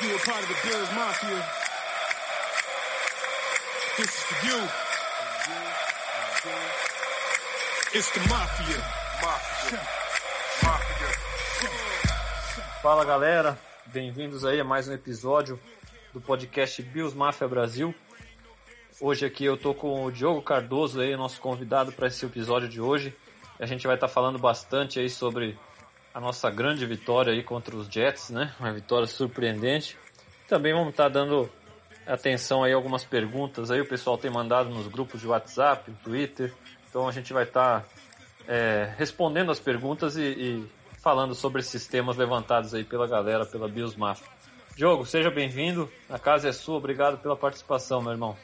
a part of the Bills Mafia, this is for you. It's the Mafia. Mafia. Mafia. Fala galera, bem-vindos aí a mais um episódio do podcast Bills Mafia Brasil. Hoje aqui eu tô com o Diogo Cardoso aí, nosso convidado para esse episódio de hoje. A gente vai estar tá falando bastante aí sobre a nossa grande vitória aí contra os Jets, né? Uma vitória surpreendente. Também vamos estar dando atenção aí algumas perguntas aí, o pessoal tem mandado nos grupos de WhatsApp, Twitter. Então a gente vai estar é, respondendo as perguntas e, e, falando sobre esses temas levantados aí pela galera, pela Bios Mafia. Diogo, seja bem-vindo. A casa é sua. Obrigado pela participação, meu irmão.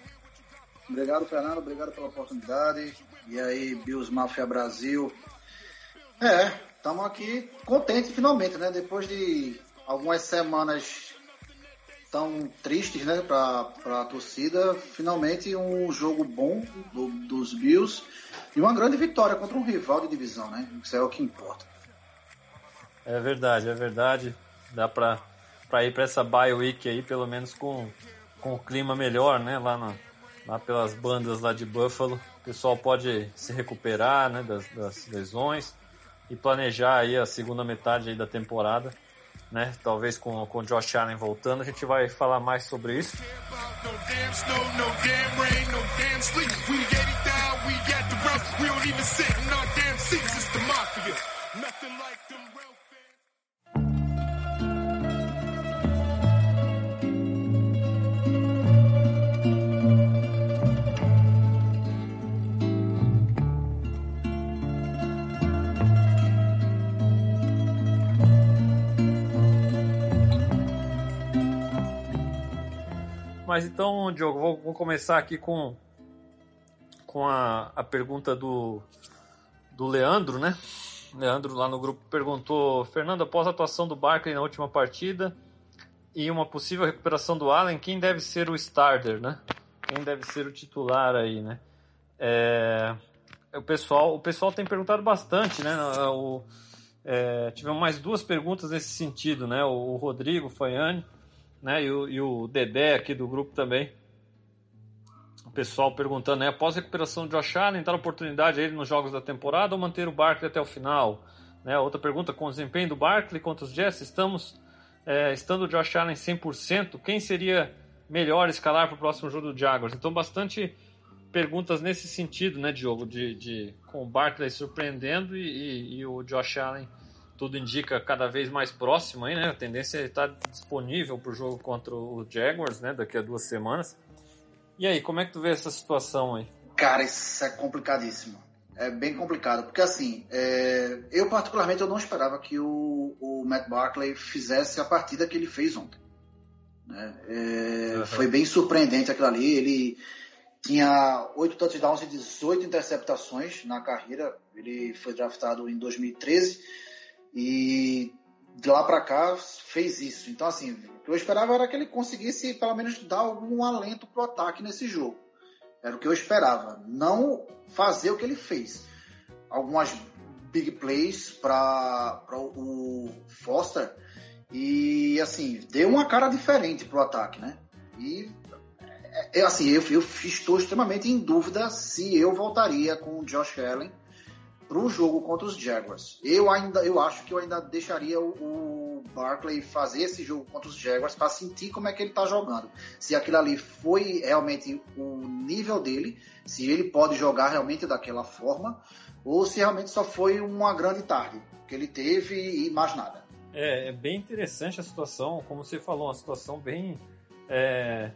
Obrigado, Fernando. Obrigado pela oportunidade. E aí, Bios Mafia Brasil. É, estamos aqui contentes finalmente, né? Depois de algumas semanas tão tristes, né, para a torcida, finalmente um jogo bom do, dos Bills e uma grande vitória contra um rival de divisão, né? Isso é o que importa. É verdade, é verdade. Dá para para ir para essa bye week aí, pelo menos com, com o clima melhor, né, lá na, lá pelas bandas lá de Buffalo. O pessoal pode se recuperar, né, das, das lesões e planejar aí a segunda metade aí da temporada, né? Talvez com, com o Josh Allen voltando, a gente vai falar mais sobre isso. Mas então, Diogo, vou, vou começar aqui com, com a, a pergunta do, do Leandro, né? Leandro lá no grupo perguntou: Fernando, após a atuação do Barkley na última partida e uma possível recuperação do Allen, quem deve ser o starter, né? Quem deve ser o titular aí, né? É, o pessoal, o pessoal tem perguntado bastante, né? O, é, tivemos mais duas perguntas nesse sentido, né? O, o Rodrigo Faiani né? E o, e o Dedé aqui do grupo também. O pessoal perguntando, né? Após a recuperação de Josh Allen, dar oportunidade a ele nos jogos da temporada ou manter o Barkley até o final? Né? Outra pergunta, com o desempenho do Barkley contra os Jets, estamos é, estando o Josh Allen 100%, quem seria melhor escalar para o próximo jogo do Jaguars? Então, bastante perguntas nesse sentido, né, Diogo? De, de com o Barkley surpreendendo e, e, e o Josh Allen tudo indica cada vez mais próximo aí, né? A tendência é estar disponível para o jogo contra o Jaguars, né? Daqui a duas semanas. E aí, como é que tu vê essa situação aí? Cara, isso é complicadíssimo. É bem complicado, porque assim, é... eu particularmente eu não esperava que o, o Matt Barkley fizesse a partida que ele fez ontem. Né? É... Uhum. Foi bem surpreendente aquilo ali. Ele tinha oito touchdowns e 18 interceptações na carreira. Ele foi draftado em 2013 e de lá para cá fez isso. Então, assim, o que eu esperava era que ele conseguisse pelo menos dar algum alento pro ataque nesse jogo. Era o que eu esperava. Não fazer o que ele fez. Algumas big plays para o Foster e, assim, deu uma cara diferente pro ataque, né? E, é, é assim, eu, eu estou extremamente em dúvida se eu voltaria com o Josh Allen para o jogo contra os Jaguars. Eu ainda, eu acho que eu ainda deixaria o, o fazer esse jogo contra os Jaguars para sentir como é que ele está jogando. Se aquilo ali foi realmente o nível dele, se ele pode jogar realmente daquela forma, ou se realmente só foi uma grande tarde que ele teve e mais nada. É, é bem interessante a situação, como você falou, uma situação bem é,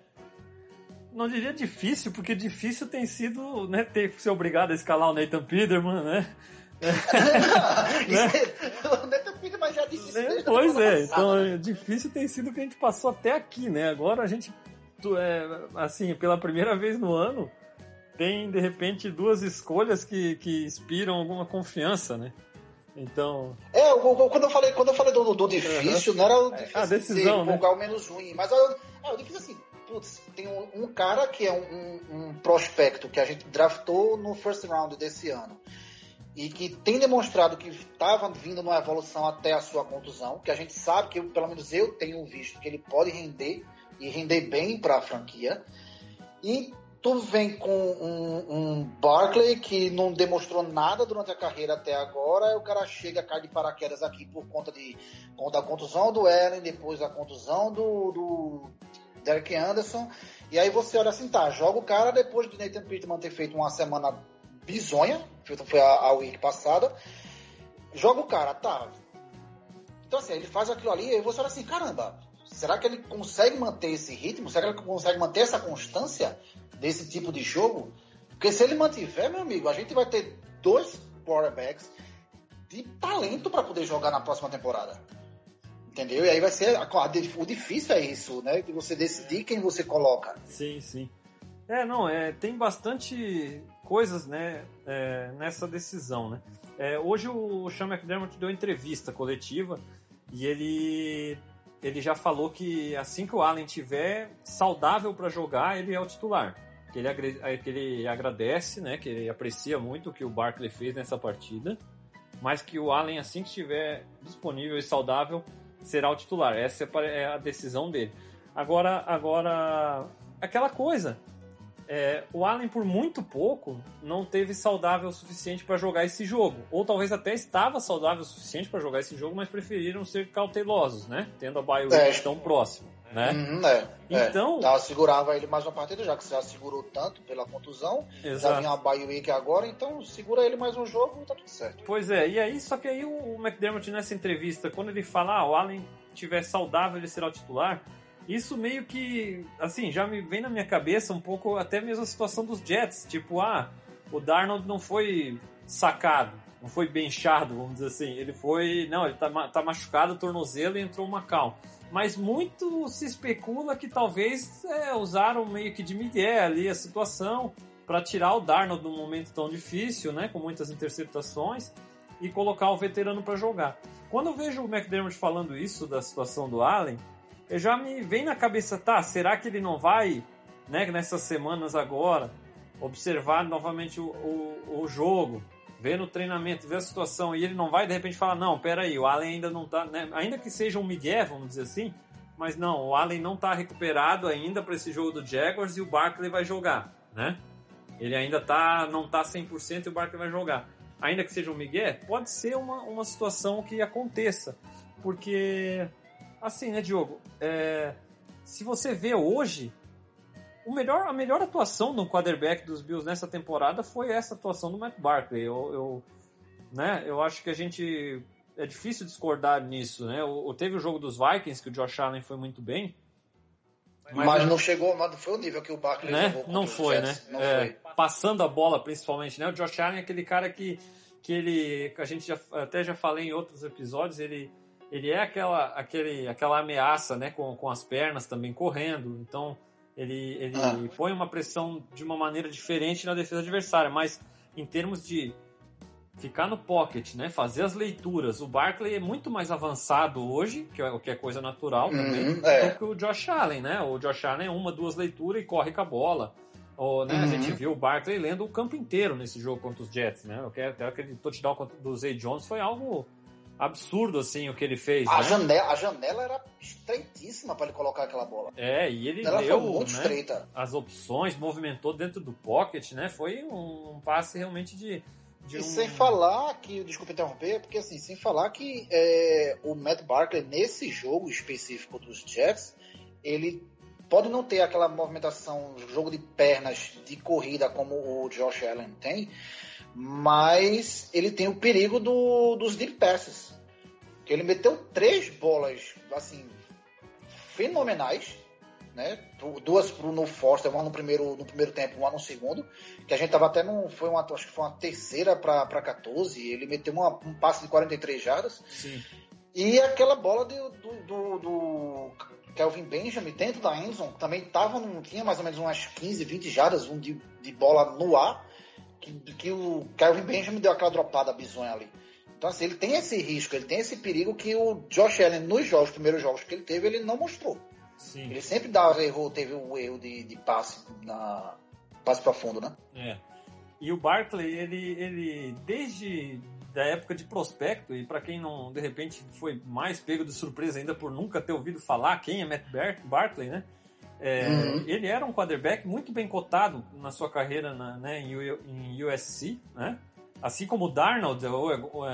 não diria difícil, porque difícil tem sido né, ter ser obrigado a escalar o Nathan Peterman, né? né? o Nathan Peterman já disse isso. Né? Pois é, então difícil tem sido o que a gente passou até aqui, né? Agora a gente, é, assim, pela primeira vez no ano, tem de repente duas escolhas que, que inspiram alguma confiança, né? Então. É, quando eu falei, quando eu falei do, do difícil, uhum. não era o difícil a decisão, de né? o menos ruim, mas eu, é, o difícil assim, putz, tem um, um cara que é um, um, prospecto que a gente draftou no first round desse ano. e que tem demonstrado que estava vindo numa evolução até a sua contusão, que a gente sabe que, pelo menos eu tenho visto, que ele pode render e render bem para a franquia. E tu vem com um, um, Barkley que não demonstrou nada durante a carreira até agora, e o cara chega, cai de paraquedas aqui por conta de da contusão do Ellen, depois a contusão do, do Derek Anderson, e aí você olha assim, tá, joga o cara depois de Nathan Pittman ter feito uma semana bizonha, foi a, a week passada, joga o cara, tá. Então assim, ele faz aquilo ali e você olha assim, caramba, será que ele consegue manter esse ritmo? Será que ele consegue manter essa constância desse tipo de jogo? Porque se ele mantiver, meu amigo, a gente vai ter dois quarterbacks de talento para poder jogar na próxima temporada. Entendeu? E aí vai ser. o difícil é isso, né? De você decidir quem você coloca. Sim, sim. É, não, é, tem bastante coisas né, é, nessa decisão, né? É, hoje o Sean McDermott deu entrevista coletiva e ele, ele já falou que assim que o Allen tiver saudável para jogar, ele é o titular. Que ele, que ele agradece, né? Que ele aprecia muito o que o Barkley fez nessa partida, mas que o Allen, assim que estiver disponível e saudável, será o titular. Essa é, é a decisão dele. Agora, agora aquela coisa. É, o Allen, por muito pouco, não teve saudável o suficiente para jogar esse jogo. Ou talvez até estava saudável o suficiente para jogar esse jogo, mas preferiram ser cautelosos, né? Tendo a bye é. tão próximo. Né? Uhum, é, é. então, é. segurava ele mais uma partida, já que você já segurou tanto pela contusão, exato. já vinha a bye week agora, então segura ele mais um jogo e tá tudo certo. Pois é, e aí, só que aí o McDermott nessa entrevista, quando ele fala, ah, o Allen tiver saudável, ele será o titular, isso meio que, assim, já me vem na minha cabeça um pouco até mesmo a situação dos Jets, tipo, ah, o Darnold não foi sacado, não foi benchado, vamos dizer assim, ele foi, não, ele tá, tá machucado, tornozelo e entrou uma calma mas muito se especula que talvez é, usaram meio que de migué ali a situação para tirar o Darnold num momento tão difícil, né, com muitas interceptações, e colocar o veterano para jogar. Quando eu vejo o McDermott falando isso da situação do Allen, eu já me vem na cabeça, tá, será que ele não vai, né, nessas semanas agora, observar novamente o, o, o jogo, vê no treinamento, vê a situação e ele não vai de repente falar, não, peraí, o Allen ainda não tá, né? ainda que seja um Miguel, vamos dizer assim, mas não, o Allen não tá recuperado ainda para esse jogo do Jaguars e o Barkley vai jogar, né? Ele ainda tá, não tá 100% e o Barkley vai jogar. Ainda que seja um Miguel, pode ser uma, uma situação que aconteça, porque assim, né, Diogo, é, se você vê hoje, o melhor, a melhor atuação do quarterback dos Bills nessa temporada foi essa atuação do Matt Barkley. Eu, eu, né, eu acho que a gente. É difícil discordar nisso, né? O, teve o jogo dos Vikings, que o Josh Allen foi muito bem. Mas, mas não chegou, não foi o nível que o Barkley né? jogou Não foi, né? Não é, foi. Passando a bola, principalmente, né? O Josh Allen é aquele cara que, que ele. Que a gente já, até já falei em outros episódios, ele, ele é aquela, aquele, aquela ameaça, né? Com, com as pernas também correndo. Então ele, ele ah. põe uma pressão de uma maneira diferente na defesa adversária, mas em termos de ficar no pocket, né, fazer as leituras, o Barkley é muito mais avançado hoje, que é o que é coisa natural também, uhum, é. do que o Josh Allen, né? O Josh Allen é uma, duas leituras e corre com a bola. Ou, né, uhum. A gente viu o Barkley lendo o campo inteiro nesse jogo contra os Jets, né? Até aquele touchdown do Zay Jones foi algo absurdo, assim, o que ele fez. A, né? janela, a janela era estreitíssima para ele colocar aquela bola. É, e ele Ela deu muito né, estreita. as opções, movimentou dentro do pocket, né? Foi um, passe realmente de. de e um... sem falar que, desculpa interromper, porque assim, sem falar que é, o Matt Barkley, nesse jogo específico dos Jets, ele pode não ter aquela movimentação, jogo de pernas de corrida como o Josh Allen tem, mas ele tem o perigo do, dos deep passes. Que ele meteu três bolas assim fenomenais, né? Duas pro no Foster, uma no primeiro, no primeiro tempo, uma no segundo, que a gente tava até no foi uma acho que foi uma terceira para 14, ele meteu uma, um passe de 43 jardas. Sim. E aquela bola do, do, do, do Kelvin Benjamin dentro da Endzone também tava, não tinha mais ou menos umas 15, 20 jardas um de, de bola no ar que, que o Calvin Benjamin deu aquela dropada bizonha ali. Então, assim, ele tem esse risco, ele tem esse perigo que o Josh Allen, nos jogos, primeiros jogos que ele teve, ele não mostrou. Sim. Ele sempre dava, errou, teve o um erro de, de passe na passe para fundo, né? É. E o Barkley, ele, ele desde da época de prospecto, e para quem não, de repente, foi mais pego de surpresa ainda por nunca ter ouvido falar quem é Matt Barkley, né? É, uhum. Ele era um quarterback muito bem cotado na sua carreira na, né, em, em USC, né? Assim como o Darnold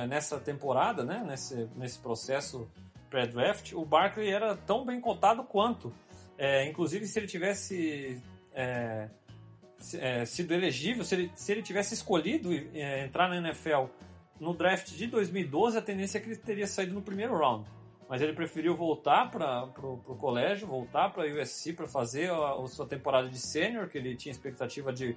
nessa temporada, né, nesse, nesse processo pré-draft, o Barkley era tão bem cotado quanto. É, inclusive, se ele tivesse é, é, sido elegível, se ele, se ele tivesse escolhido é, entrar na NFL no draft de 2012, a tendência é que ele teria saído no primeiro round. Mas ele preferiu voltar para o colégio, voltar para a USC para fazer a, a, sua temporada de sênior, que ele tinha expectativa de.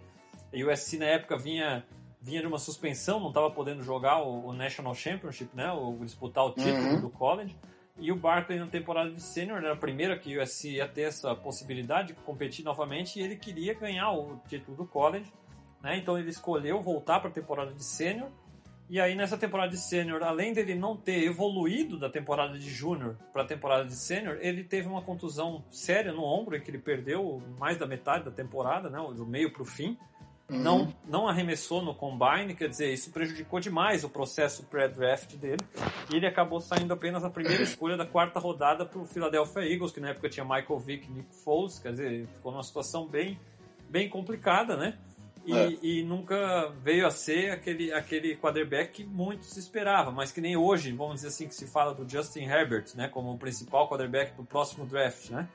A USC na época vinha, vinha de uma suspensão, não estava podendo jogar o, o, National Championship, né? O, disputar o título uhum. do college. E o Barkley na temporada de sênior era a primeira que o USC ia ter essa possibilidade de competir novamente e ele queria ganhar o título do college. Né? Então ele escolheu voltar para a temporada de sênior e aí nessa temporada de sênior, além dele não ter evoluído da temporada de júnior para a temporada de sênior, ele teve uma contusão séria no ombro em que ele perdeu mais da metade da temporada, né, do meio para o fim. Uhum. Não, não arremessou no combine, quer dizer, isso prejudicou demais o processo pré-draft dele. E ele acabou saindo apenas a primeira escolha da quarta rodada para o Philadelphia Eagles, que na época tinha Michael Vick e Nick Foles, quer dizer, ficou numa situação bem, bem complicada, né? E, é. e, nunca veio a ser aquele, aquele quarterback que muito se esperava, mas que nem hoje, vamos dizer assim, que se fala do Justin Herbert, né, como o principal quarterback do próximo draft, né?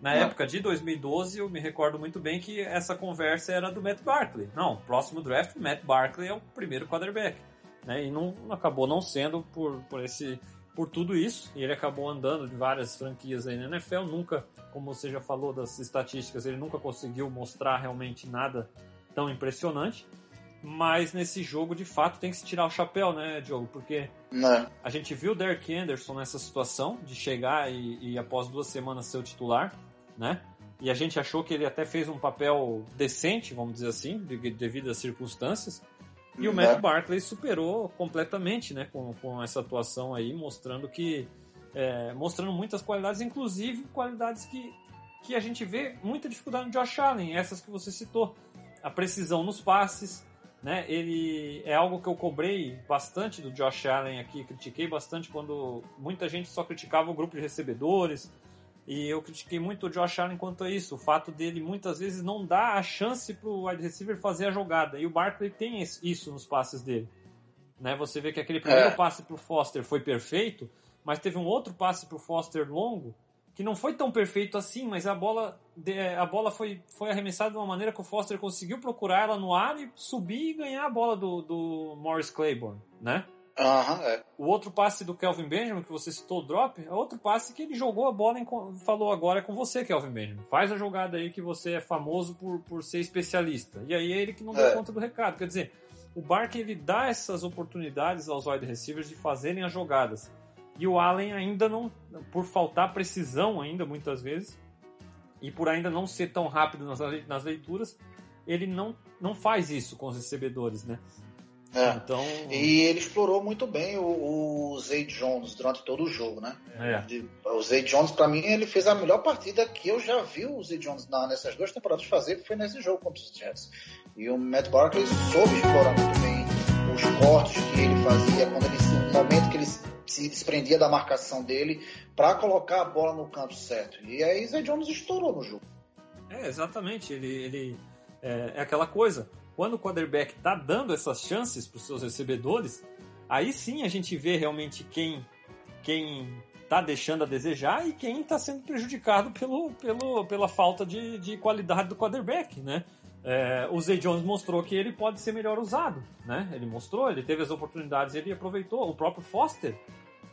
Na é. época de 2012, eu me recordo muito bem que essa conversa era do Matt Barkley. Não, próximo draft, Matt Barkley é o primeiro quarterback. Né? E não acabou não sendo por, por esse por tudo isso, e ele acabou andando de várias franquias aí na NFL, nunca, como você já falou das estatísticas, ele nunca conseguiu mostrar realmente nada tão impressionante. Mas nesse jogo, de fato, tem que se tirar o chapéu, né, Diogo? Porque Não. Né. a gente viu o Derek Anderson nessa situação de chegar e, e, após duas semanas ser o titular, né? E a gente achou que ele até fez um papel decente, vamos dizer assim, devido às circunstâncias. E o Matt né. Barkley superou completamente, né, com, com essa atuação aí, mostrando que. É, mostrando muitas qualidades, inclusive qualidades que, que a gente vê muita dificuldade no Josh Allen, essas que você citou a precisão nos passes, né? Ele é algo que eu cobrei bastante do Josh Allen aqui, critiquei bastante quando muita gente só criticava o grupo de recebedores. E eu critiquei muito o Josh Allen quanto a isso, o fato dele muitas vezes não dar a chance para o wide receiver fazer a jogada. E o Barkley tem isso nos passes dele. Né? Você vê que aquele primeiro é. passe para o Foster foi perfeito, mas teve um outro passe para o Foster longo que não foi tão perfeito assim, mas a bola, a bola foi, foi arremessada de uma maneira que o Foster conseguiu procurar ela no ar e subir e ganhar a bola do, do Morris Claiborne, né? Uhum, é. O outro passe do Kelvin Benjamin, que você citou o drop, é outro passe que ele jogou a bola e falou agora é com você, Kelvin Benjamin. Faz a jogada aí que você é famoso por, por ser especialista. E aí é ele que não deu é. conta do recado. Quer dizer, o Barker ele dá essas oportunidades aos wide receivers de fazerem as jogadas. E o Allen ainda não, por faltar precisão ainda muitas vezes, e por ainda não ser tão rápido nas, nas leituras, ele não, não faz isso com os recebedores, né? É. Então... E ele explorou muito bem o, o Zay Jones durante todo o jogo, né? É. O Zay Jones, para mim, ele fez a melhor partida que eu já vi o Zay Jones na, nessas duas temporadas fazer, que foi nesse jogo contra os Jets. E o Matt Barkley soube explorar muito bem os cortes que ele fazia, quando ele, no momento que ele se desprendia da marcação dele para colocar a bola no canto certo. E aí Zay Jones estourou no jogo. É, exatamente. Ele, ele é, é aquela coisa. Quando o quarterback tá dando essas chances para os seus recebedores, aí sim a gente vê realmente quem quem tá deixando a desejar e quem está sendo prejudicado pelo, pelo, pela falta de, de qualidade do quarterback, né? É, o Zay Jones mostrou que ele pode ser melhor usado, né? Ele mostrou, ele teve as oportunidades, ele aproveitou. O próprio Foster,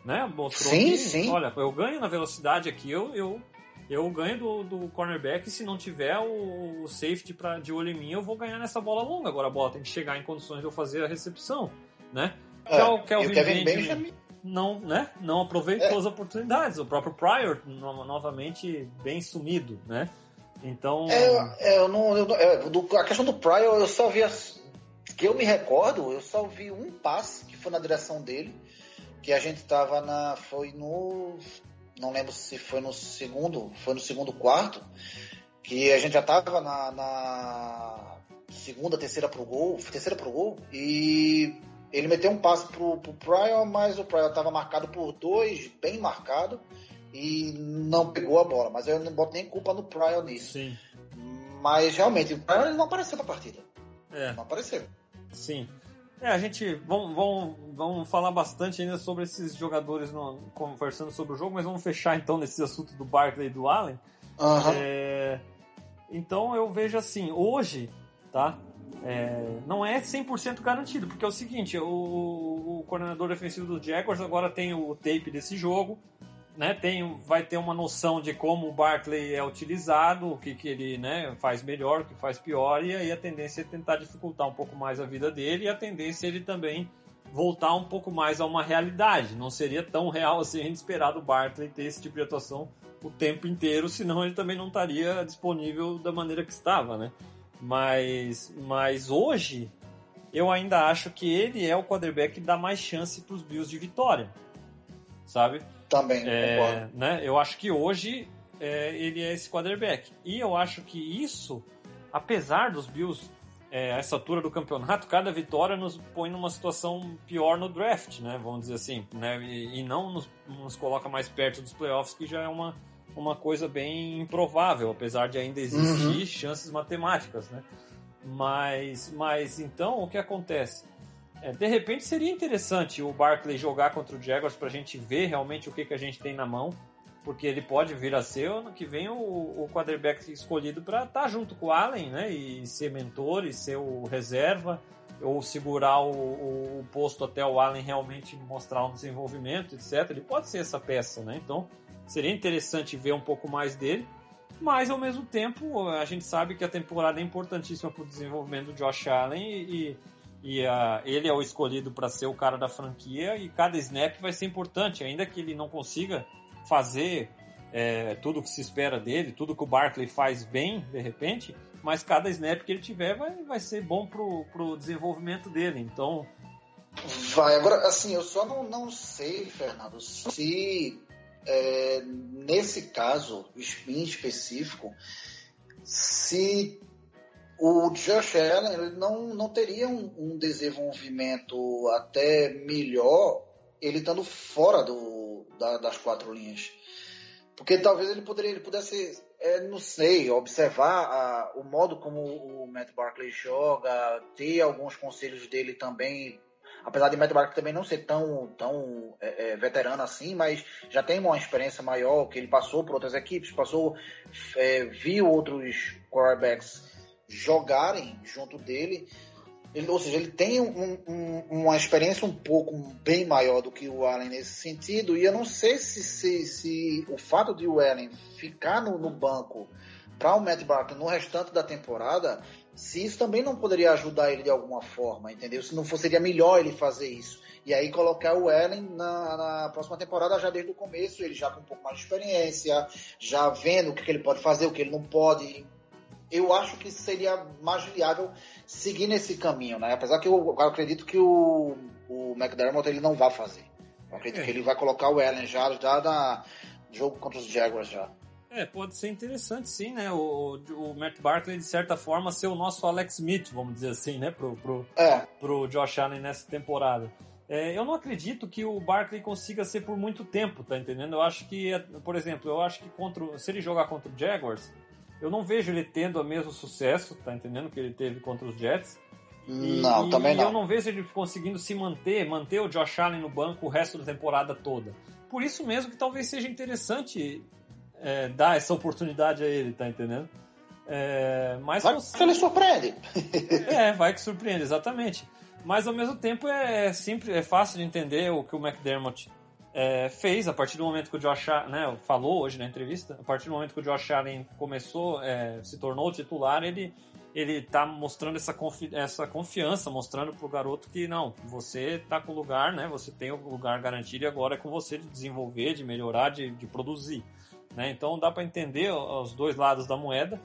né? Mostrou sim, que, sim. olha, eu ganho na velocidade aqui, eu, eu, eu ganho do, do cornerback. Se não tiver o, o safety pra, de olho em mim, eu vou ganhar nessa bola longa. Agora a bola tem que chegar em condições de eu fazer a recepção, né? É, o Kelvin, Benjamin não, né? Não aproveitou é. as oportunidades. O próprio Pryor, no, novamente, bem sumido, né? Então. É, é, eu não, eu, é, do, a questão do Pryor, eu só vi. As, que eu me recordo, eu só vi um passe que foi na direção dele, que a gente tava na. Foi no. Não lembro se foi no segundo. Foi no segundo quarto. Que a gente já tava na. na segunda, terceira pro gol, terceira pro gol, e ele meteu um passe pro, pro Pryor, mas o Pryor estava marcado por dois, bem marcado, e não pegou a bola. Mas eu não boto nem culpa no Pryor nisso. Sim. Mas realmente, o Pryor não apareceu na partida. É. Não apareceu. Sim. É, a gente vamos, vamos, vamos falar bastante ainda sobre esses jogadores no, conversando sobre o jogo, mas vamos fechar então nesse assunto do Barkley e do Allen. Aham. É, então eu vejo assim, hoje, tá? É, não é 100% garantido, porque é o seguinte, o, o coordenador defensivo dos Jaguars agora tem o tape desse jogo, né? Tem, vai ter uma noção de como o Barkley é utilizado, o que, que ele né, faz melhor, o que faz pior, e aí a tendência é tentar dificultar um pouco mais a vida dele, e a tendência é ele também voltar um pouco mais a uma realidade. Não seria tão real assim a gente esperar do Barkley ter esse tipo de atuação o tempo inteiro, senão ele também não estaria disponível da maneira que estava, né? Mas, mas hoje eu ainda acho que ele é o quarterback que dá mais chance para os Bills de vitória, sabe? Também, concordo. É, né? Eu acho que hoje é, ele é esse quarterback. E eu acho que isso, apesar dos Bills, é, a essa altura do campeonato, cada vitória nos põe numa situação pior no draft, né? Vamos dizer assim, né? E, e não nos, nos coloca mais perto dos playoffs, que já é uma, uma coisa bem improvável, apesar de ainda existir chances matemáticas, né? Mas, mas então o que acontece? É, de repente seria interessante o Barkley jogar contra o Jaguars para a gente ver realmente o que, que a gente tem na mão, porque ele pode vir a ser ano que vem o, o quarterback escolhido para estar tá junto com o Allen, né? E ser mentor e ser o reserva, ou segurar o, o, posto até o Allen realmente mostrar um desenvolvimento, etc. Ele pode ser essa peça, né? Então seria interessante ver um pouco mais dele. Mas ao mesmo tempo, a gente sabe que a temporada é importantíssima para o desenvolvimento do Josh Allen e uh, ele é o escolhido para ser o cara da franquia e cada snap vai ser importante, ainda que ele não consiga fazer é, tudo que se espera dele, tudo que o Barkley faz bem, de repente, mas cada snap que ele tiver vai, vai ser bom pro, pro desenvolvimento dele. Então. Vai, agora, assim, eu só não, não sei, Fernando, se é, nesse caso em específico, se o Josh Allen ele não, não teria um, um, desenvolvimento até melhor ele estando fora do, da, das quatro linhas. Porque talvez ele poderia ele pudesse, é, não sei, observar a, o modo como o Matt Barkley joga, ter alguns conselhos dele também apesar de Matt Barkley também não ser tão, tão é, é, veterano assim, mas já tem uma experiência maior, que ele passou por outras equipes, passou, é, viu outros quarterbacks jogarem junto dele, ele, ou seja, ele tem um, um, uma experiência um pouco bem maior do que o Allen nesse sentido, e eu não sei se, se, se o fato de o Allen ficar no, no banco para o Matt Barkley no restante da temporada se isso também não poderia ajudar ele de alguma forma, entendeu? Se não fosse, seria melhor ele fazer isso. E aí colocar o Ellen na, na, próxima temporada já desde o começo, ele já com um pouco mais de experiência, já vendo o que, que ele pode fazer, o que ele não pode. Eu acho que seria mais viável seguir nesse caminho, né? Apesar que eu, eu acredito que o, o McDermott ele não vai fazer. Eu acredito é. que ele vai colocar o Ellen já, já na jogo contra os Jaguars já. É, pode ser interessante sim, né? O, o Matt Barkley, de certa forma, ser o nosso Alex Smith, vamos dizer assim, né? Pro, pro, é. pro Josh Allen nessa temporada. É, eu não acredito que o Barkley consiga ser por muito tempo, tá entendendo? Eu acho que, por exemplo, eu acho que contra, se ele jogar contra o Jaguars, eu não vejo ele tendo o mesmo sucesso, tá entendendo? Que ele teve contra os Jets. E, não, também e não. eu não vejo ele conseguindo se manter, manter o Josh Allen no banco o resto da temporada toda. Por isso mesmo que talvez seja interessante é, dar essa oportunidade a ele, tá entendendo? É, mas vai que ele surpreende. é, vai que surpreende, exatamente. Mas ao mesmo tempo é, é simples, é fácil de entender o que o McDermott é, fez a partir do momento que o Josh Allen, né, falou hoje na entrevista, a partir do momento que o Josh Allen começou, é, se tornou titular, ele ele tá mostrando essa, confi essa confiança, mostrando pro garoto que não, você tá com o lugar, né? Você tem o lugar garantido e agora é com você de desenvolver, de melhorar, de, de produzir. Né? Então dá para entender os dois lados da moeda.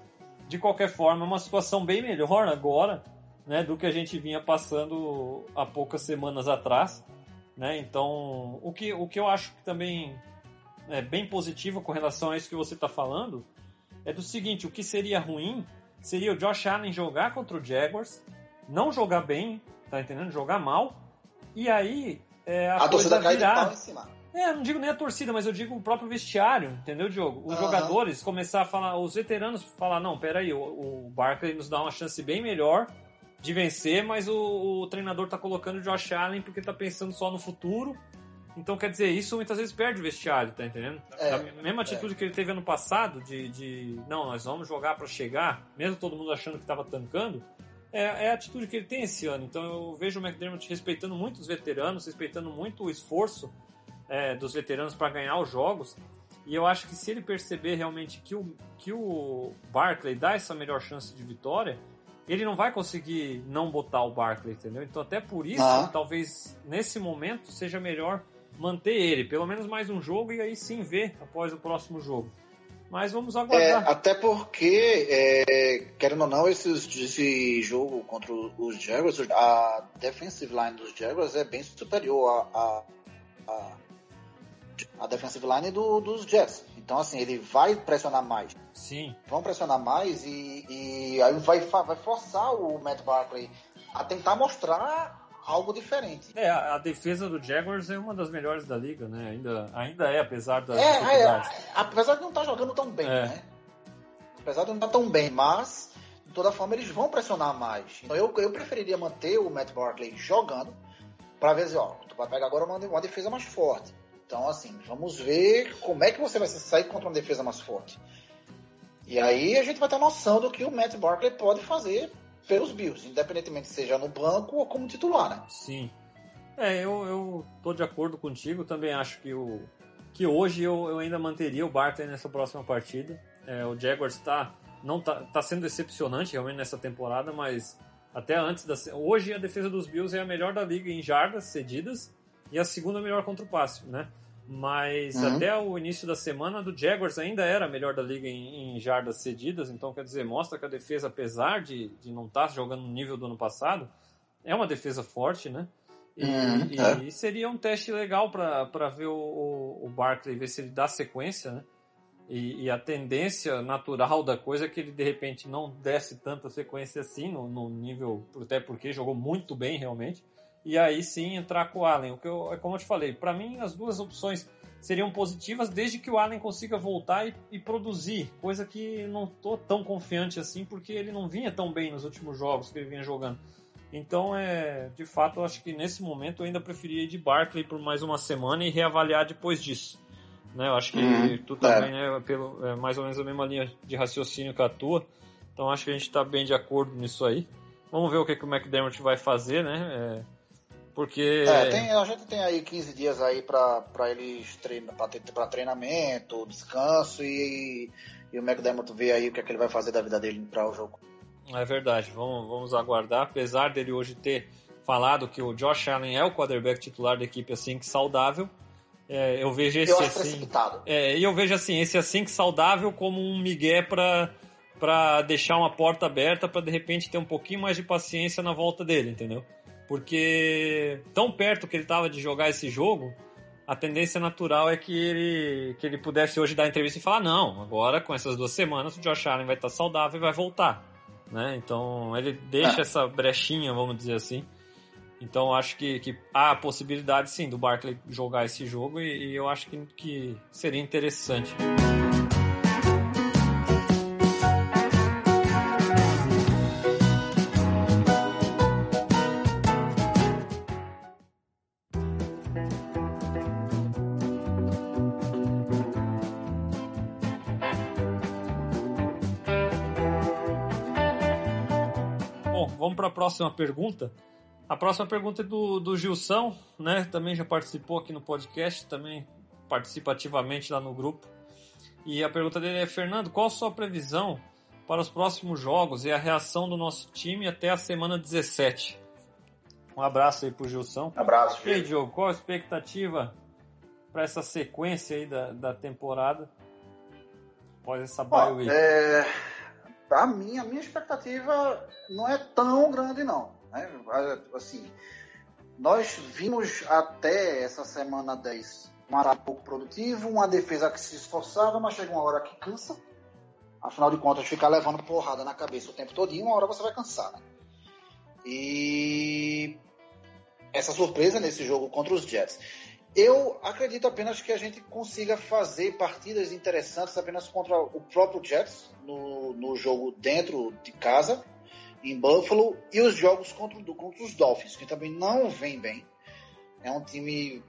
De qualquer forma, é uma situação bem melhor agora né, do que a gente vinha passando há poucas semanas atrás. Né? Então, o que, o que eu acho que também é bem positivo com relação a isso que você está falando é do seguinte: o que seria ruim seria o Josh Allen jogar contra o Jaguars, não jogar bem, tá entendendo? Jogar mal, e aí é, a, A torcida cai de pau em cima. É, não digo nem a torcida, mas eu digo o próprio vestiário, entendeu, Diogo? Os Aham. jogadores começar a falar, os veteranos falar, não, peraí, o, o Barkley nos dá uma chance bem melhor de vencer, mas o, o treinador tá colocando o Josh Allen porque tá pensando só no futuro. Então, quer dizer, isso muitas vezes perde o vestiário, tá entendendo? É, a mesma atitude que ele teve ano passado, de, de não, nós vamos jogar pra chegar, mesmo todo mundo achando que tava tancando, é, é a atitude que ele tem esse ano. Então eu vejo o McDermott respeitando muito os veteranos, respeitando muito o esforço é, dos veteranos para ganhar os jogos. E eu acho que se ele perceber realmente que o, que o Barkley dá essa melhor chance de vitória, ele não vai conseguir não botar o Barkley, entendeu? Então até por isso, Ah. talvez nesse momento seja melhor manter ele, pelo menos mais um jogo e aí sim ver após o próximo jogo. Mas vamos É, aguardar. até porque, é, querendo ou não, esses, esse jogo contra os Jaguars, a defensive line dos Jaguars é bem superior à a defensive line do- dos Jets. Então, assim, ele vai pressionar mais. Sim. Vão pressionar mais e, e aí vai, vai forçar o Matt Barkley a tentar mostrar algo diferente. É, a, a defesa do Jaguars é uma das melhores da liga, né? Ainda, ainda é, apesar das É, dificuldades. é, apesar de não estar jogando tão bem, É. né? Apesar de não estar tão bem, mas de toda forma eles vão pressionar mais. Então eu, eu preferiria manter o Matt Barkley jogando para ver, assim, ó, tu vai pegar agora uma, uma defesa mais forte. Então assim, vamos ver como é que você vai sair contra uma defesa mais forte. E aí a gente vai ter noção do que o Matt Barkley pode fazer pelos Bills, independentemente seja no banco ou como titular, né? Sim. É, eu, eu tô de acordo contigo. Também acho que, o, que hoje eu, eu ainda manteria o Barkley nessa próxima partida. É, o Jaguars tá, não tá, tá sendo decepcionante realmente nessa temporada, mas até antes da. Hoje a defesa dos Bills é a melhor da liga em jardas cedidas e a segunda melhor contra o passe, né? Mas Uhum. até o início da semana do Jaguars ainda era a melhor da liga em, em jardas cedidas, então quer dizer, mostra que a defesa, apesar de, de não estar jogando no nível do ano passado, é uma defesa forte, né? E, Uhum, e- é. e seria um teste legal para ver o, o, o Barkley, ver se ele dá sequência, né? E, e a tendência natural da coisa é que ele de repente não desse tanta sequência assim no, no nível, até porque jogou muito bem realmente. E aí sim entrar com o Allen. O que eu, é como eu te falei, para mim as duas opções seriam positivas desde que o Allen consiga voltar e, e produzir, coisa que não tô tão confiante assim porque ele não vinha tão bem nos últimos jogos que ele vinha jogando. Então, é, de fato, eu acho que nesse momento eu ainda preferia ir de Barkley por mais uma semana e reavaliar depois disso. Né? Eu acho que Uhum, tu também é, pelo, é mais ou menos a mesma linha de raciocínio que a tua. Então acho que a gente está bem de acordo nisso aí. Vamos ver o que, que o McDermott vai fazer, né? É, porque. É, tem- a gente tem aí 15 dias aí para eles treinam, para treinamento, descanso e, e o McDermott ver aí o que, é que ele vai fazer da vida dele para o jogo. É verdade, vamos, vamos aguardar. Apesar dele hoje ter falado que o Josh Allen é o quarterback titular da equipe assim que saudável, é, eu vejo esse Eu assim. É, e eu vejo assim, esse assim que saudável como um migué para para deixar uma porta aberta para de repente ter um pouquinho mais de paciência na volta dele, entendeu? Porque tão perto que ele estava de jogar esse jogo, a tendência natural é que ele que ele pudesse hoje dar entrevista e falar não, agora com essas duas semanas o Josh Allen vai estar saudável e vai voltar, né? Então ele deixa É. essa brechinha, vamos dizer assim. Então acho que, que há a possibilidade sim do Barkley jogar esse jogo e, e eu acho que, que seria interessante. Vamos para a próxima pergunta. A próxima pergunta é do, do Gilson, né? Também já participou aqui no podcast, também participa ativamente lá no grupo. E a pergunta dele é: Fernando, qual a sua previsão para os próximos jogos e a reação do nosso time até a semana 17? Um abraço aí pro Gilson. Abraço, E aí, Diogo, qual a expectativa para essa sequência aí da, da temporada? Após essa bye week? é, pra mim, a minha expectativa não é tão grande, não. Né? Assim, nós vimos até essa semana 10 um pouco produtivo, uma defesa que se esforçava, mas chega uma hora que cansa. Afinal de contas, ficar levando porrada na cabeça o tempo todo, uma hora você vai cansar, né? E essa surpresa nesse jogo contra os Jets. Eu acredito apenas que a gente consiga fazer partidas interessantes apenas contra o próprio Jets no, no jogo dentro de casa, em Buffalo, e os jogos contra, contra os Dolphins, que também não vem bem. É um time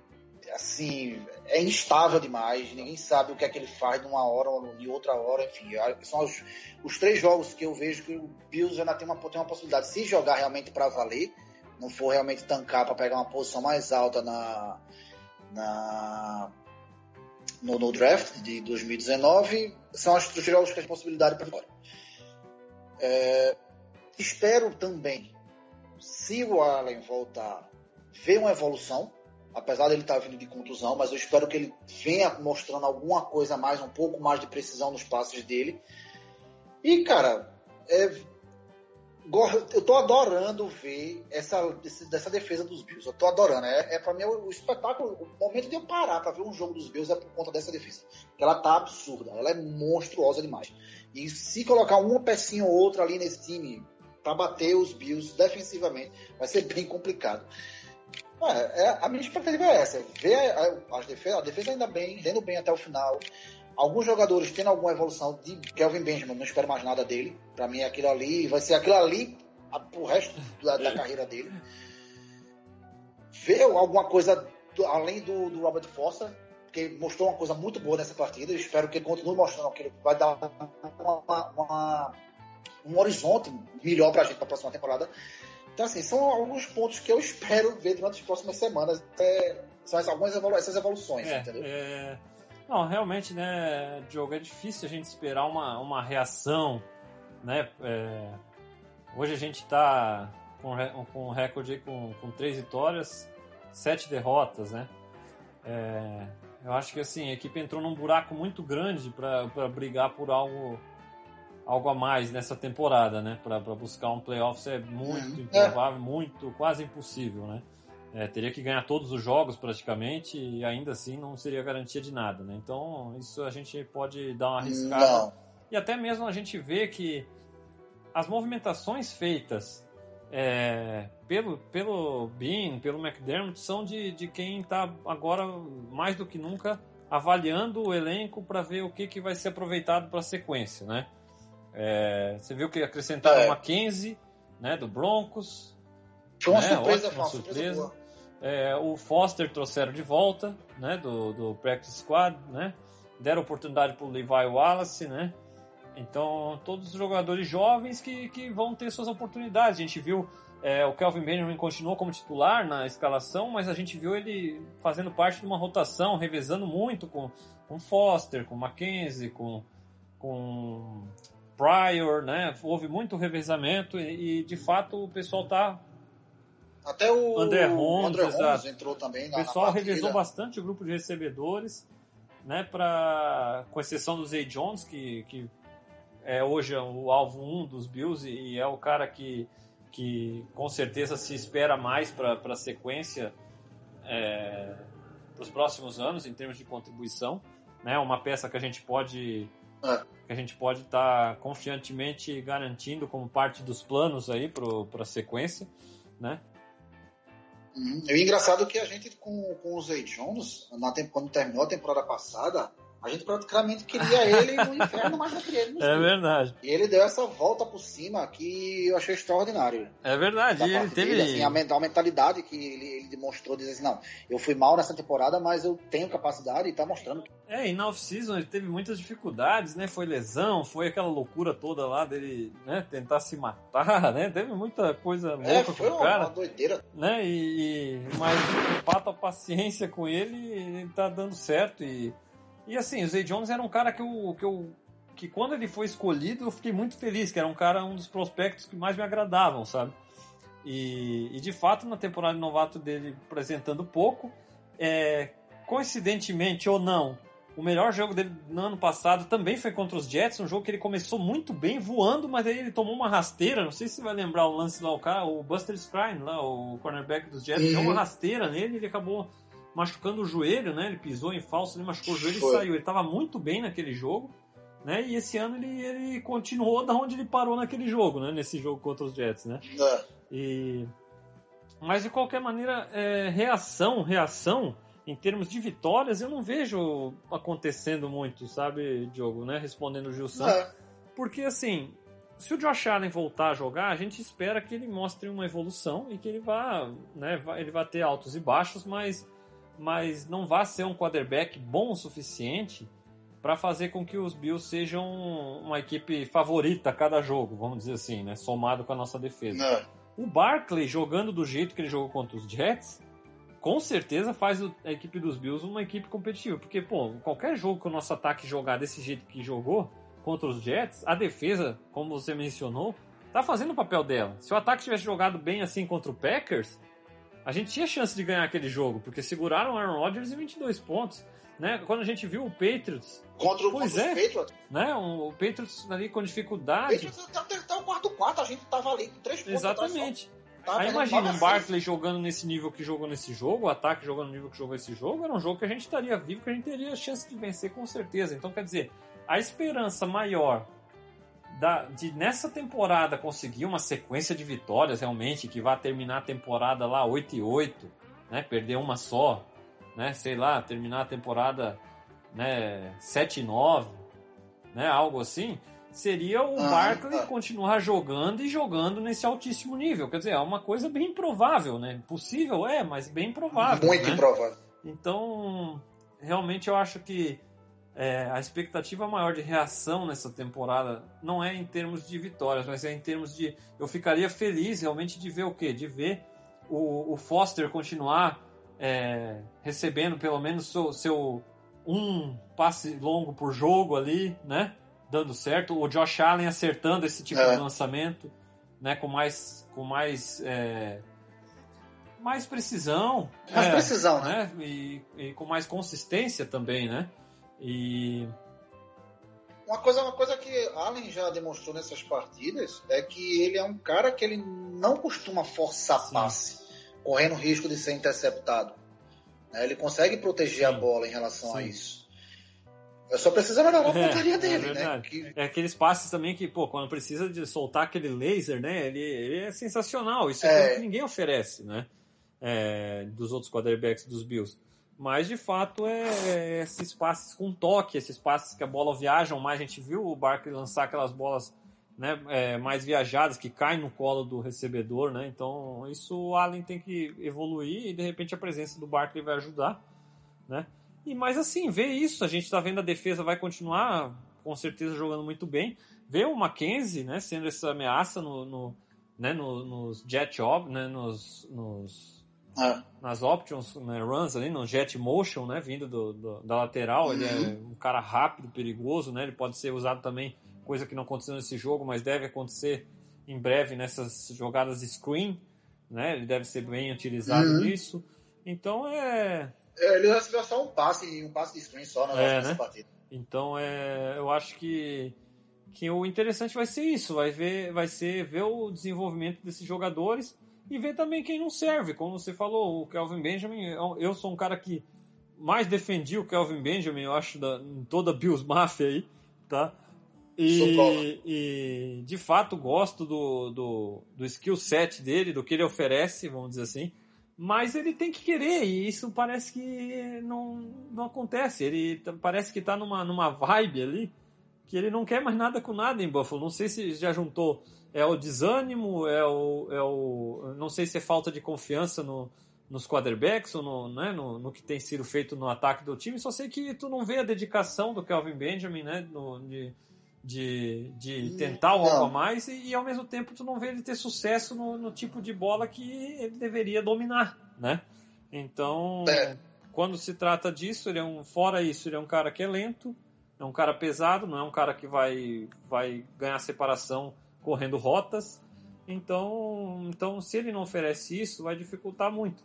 assim, é instável demais, ninguém sabe o que é que ele faz numa hora ou de outra hora, enfim, são os, os três jogos que eu vejo que o Bills ainda tem uma, tem uma possibilidade, se jogar realmente para valer, não for realmente tancar para pegar uma posição mais alta na, na no, no, draft de 2019, são os três jogos que tem possibilidade para fora. É, espero também, se o Allen voltar, ver uma evolução, apesar dele estar tá vindo de contusão, mas eu espero que ele venha mostrando alguma coisa a mais, um pouco mais de precisão nos passes dele. E, cara, é, eu tô adorando ver essa dessa defesa dos Bills. Eu tô adorando. É, é para mim o, espetáculo, o momento de eu parar para ver um jogo dos Bills é por conta dessa defesa. Ela tá absurda, ela é monstruosa demais. E se colocar uma pecinha ou outra ali nesse time para bater os Bills defensivamente, vai ser bem complicado. É, é, a minha expectativa é essa, ver a, a, defesa, a defesa ainda bem, indo bem até o final. Alguns jogadores tendo alguma evolução de Kelvin Benjamin, não espero mais nada dele. Para mim, aquilo ali vai ser aquilo ali pro resto da, da carreira dele. Ver alguma coisa do, além do, do, Robert Foster, que mostrou uma coisa muito boa nessa partida. Eu espero que ele continue mostrando que ele vai dar uma, uma, um horizonte melhor para a gente para a próxima temporada. Então, assim, são alguns pontos que eu espero ver durante as próximas semanas. É, são algumas evolu essas evoluções, é, entendeu? É... Não, realmente, né, Diogo, é difícil a gente esperar uma, uma reação, né? É... Hoje a gente está com, com um recorde com, com três vitórias, sete derrotas, né? É... Eu acho que assim, a equipe entrou num buraco muito grande para brigar por algo algo a mais nessa temporada, né? Para buscar um playoffs é muito uhum. improvável, é. muito, quase impossível, né? É, teria que ganhar todos os jogos praticamente e ainda assim não seria garantia de nada, né? Então isso a gente pode dar uma arriscada. Não. E até mesmo a gente vê que as movimentações feitas é, pelo, pelo Bean, pelo McDermott, são de, de quem está agora mais do que nunca avaliando o elenco para ver o que, que vai ser aproveitado para a sequência, né? É, você viu que acrescentaram é. Mackenzie, né, do Broncos. Foi uma né, surpresa, ótima, uma surpresa. surpresa é, o Foster trouxeram de volta, né, do, do Practice Squad, né? Deram oportunidade para o Levi Wallace, né? Então, todos os jogadores jovens que, que vão ter suas oportunidades. A gente viu é, o Kelvin Benjamin continuou como titular na escalação, mas a gente viu ele fazendo parte de uma rotação, revezando muito com, com Foster, com Mackenzie, com, com Pryor, né? Houve muito revezamento e, e de fato o pessoal tá até o André Holmes, André Holmes entrou também. Na, o pessoal revezou bastante o grupo de recebedores, né? Para com exceção do Zay Jones que, que é hoje o alvo 1 um dos Bills e é o cara que, que com certeza se espera mais para a sequência é, para os próximos anos em termos de contribuição, né? Uma peça que a gente pode é. que a gente pode estar tá confiantemente garantindo como parte dos planos aí para a sequência, né? Uhum. E o engraçado é que a gente com, com o Zay Jones, na, quando terminou a temporada passada, a gente praticamente queria ele no inferno, mas não queria ele no É verdade. E ele deu essa volta por cima que eu achei extraordinário. É verdade. Ele teve... Dele, assim, a, a, mentalidade que ele, ele demonstrou, dizer assim, não, eu fui mal nessa temporada, mas eu tenho capacidade e tá mostrando. É, e na off-season ele teve muitas dificuldades, né? Foi lesão, foi aquela loucura toda lá dele, né? Tentar se matar, né? Teve muita coisa louca é, foi com o cara. uma doideira. Né? E, e, mas de fato a paciência com ele, ele tá dando certo e e assim, o Zay Jones era um cara que eu, que eu. que quando ele foi escolhido eu fiquei muito feliz, que era um cara, um dos prospectos que mais me agradavam, sabe? E, e de fato, na temporada de novato dele apresentando pouco, é, coincidentemente ou não, o melhor jogo dele no ano passado também foi contra os Jets, um jogo que ele começou muito bem, voando, mas aí ele tomou uma rasteira. Não sei se você vai lembrar o lance lá, o cara, o Buster Scrine, lá, o cornerback dos Jets, uhum. deu uma rasteira nele e ele acabou machucando o joelho, né? Ele pisou em falso, ele machucou o joelho Foi. e saiu. Ele estava muito bem naquele jogo, né? E esse ano ele, ele continuou da onde ele parou naquele jogo, né? Nesse jogo contra os Jets, né? É. E... Mas de qualquer maneira, é, reação, reação, em termos de vitórias, eu não vejo acontecendo muito, sabe, Diogo, né? Respondendo o Gilson. É. Porque assim, se o Josh Allen voltar a jogar, a gente espera que ele mostre uma evolução e que ele vá, né, ele vai ter altos e baixos, mas, mas não vai ser um quarterback bom o suficiente para fazer com que os Bills sejam uma equipe favorita a cada jogo, vamos dizer assim, né, somado com a nossa defesa. É. O Barkley jogando do jeito que ele jogou contra os Jets, com certeza faz a equipe dos Bills uma equipe competitiva. Porque, pô, qualquer jogo que o nosso ataque jogar desse jeito que jogou contra os Jets, a defesa, como você mencionou, tá fazendo o papel dela. Se o ataque tivesse jogado bem assim contra o Packers, a gente tinha chance de ganhar aquele jogo, porque seguraram o Aaron Rodgers em 22 pontos. Né? Quando a gente viu o Patriots, Contra, o- Pois contra é. Patriots. né? um- o Patriots ali com dificuldade. Patriots até, até o quarto quarto, a gente tava ali com três pontos. Exatamente. Aí imagina um a Barkley jogando nesse nível que jogou nesse jogo, o ataque jogando no nível que jogou esse jogo, era um jogo que a gente estaria vivo, que a gente teria chance de vencer com certeza. Então, quer dizer, a esperança maior da, de nessa temporada conseguir uma sequência de vitórias realmente, que vai terminar a temporada lá 8 e 8, né? Perder uma só, né? Sei lá, terminar a temporada né, 7 e 9, né? Algo assim. Seria o Ah, Barkley ah. continuar jogando e jogando nesse altíssimo nível. Quer dizer, é uma coisa bem improvável, né? Possível é, mas bem improvável. Muito né? improvável. Então, realmente eu acho que é, a expectativa maior de reação nessa temporada não é em termos de vitórias, mas é em termos de. Eu ficaria feliz realmente de ver o quê? De ver o, o Foster continuar é, recebendo pelo menos seu, seu um passe longo por jogo ali, né? Dando certo. O Josh Allen acertando esse tipo É. de lançamento, né? Com mais. Com mais é, mais precisão. Mas É, precisão, né? né? E, e com mais consistência também, né? E Uma coisa, uma coisa que Allen já demonstrou nessas partidas é que ele é um cara que ele não costuma forçar Sim. passe, correndo risco de ser interceptado. né? Ele consegue proteger Sim. a bola em relação a Sim. isso. Eu só precisa melhorar a É, pontaria é dele, né? verdade. Que- é aqueles passes também que, pô, quando precisa de soltar aquele laser, né? Ele, ele é sensacional. Isso é, É. que ninguém oferece, né? É, dos outros quarterbacks dos Bills. Mas de fato é esses passes com toque, esses passes que a bola viajam mais. A gente viu o Barkley lançar aquelas bolas né, é, mais viajadas que caem no colo do recebedor, né? Então isso o Allen tem que evoluir e de repente a presença do Barkley vai ajudar, né? E mais assim, ver isso, a gente está vendo a defesa vai continuar com certeza jogando muito bem. Ver o Mackenzie, né, sendo essa ameaça no, no- né, no- nos jet op, né, nos, nos- Ah, nas options, né, runs ali, no jet motion, né, vindo do, do- da lateral. Ele é um cara rápido, perigoso, né, ele pode ser usado também, coisa que não aconteceu nesse jogo, mas deve acontecer em breve nessas jogadas screen, né, ele deve ser bem utilizado Uhum. nisso. Então é, é, ele recebeu só um passe, um passe de screen só na É, nessa né? partida. Então é, eu acho que, que o interessante vai ser isso, vai ver, vai ser ver o desenvolvimento desses jogadores e ver também quem não serve. Como você falou, o Kelvin Benjamin, eu, eu sou um cara que mais defendi o Kelvin Benjamin, eu acho, da, em toda a Bills Mafia aí, tá? E, e, de fato gosto do, do, do skill set dele, do que ele oferece, vamos dizer assim. Mas ele tem que querer, e isso parece que não, não acontece. Ele t- parece que tá numa, numa vibe ali que ele não quer mais nada com nada em Buffalo. Não sei se já juntou. É o desânimo, é o. É o não sei se é falta de confiança no, nos quarterbacks ou no, né, no, no que tem sido feito no ataque do time. Só sei que tu não vê a dedicação do Kelvin Benjamin, né? No, de, de, de tentar algo Não. a mais e, e, ao mesmo tempo tu não vê ele ter sucesso no, no tipo de bola que ele deveria dominar, né? Então, É. quando se trata disso, ele é um fora isso, ele é um cara que é lento, é um cara pesado, não é um cara que vai vai ganhar separação correndo rotas. Então, então se ele não oferece isso, vai dificultar muito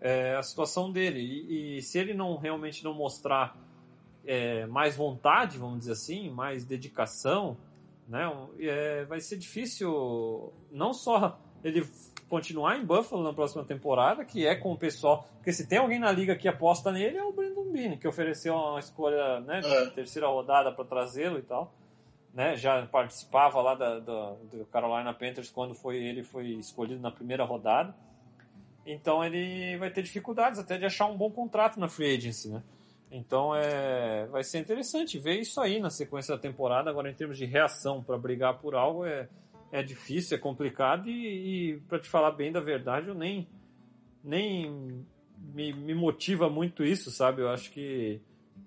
é, a situação dele. E, e se ele não realmente não mostrar é, mais vontade, vamos dizer assim, mais dedicação, né, é, vai ser difícil não só ele continuar em Buffalo na próxima temporada, que é com o pessoal, porque se tem alguém na liga que aposta nele é o Brandon combine, que ofereceu uma escolha, né, É. terceira rodada para trazê-lo e tal. Né, já participava lá da, da- do Carolina Panthers quando foi ele foi escolhido na primeira rodada. Então ele vai ter dificuldades até de achar um bom contrato na free agency, né? Então é, vai ser interessante ver isso aí na sequência da temporada. Agora, em termos de reação para brigar por algo, é, é difícil, é complicado. E, e para te falar bem da verdade, eu nem, nem me, me motiva muito isso, sabe? Eu acho que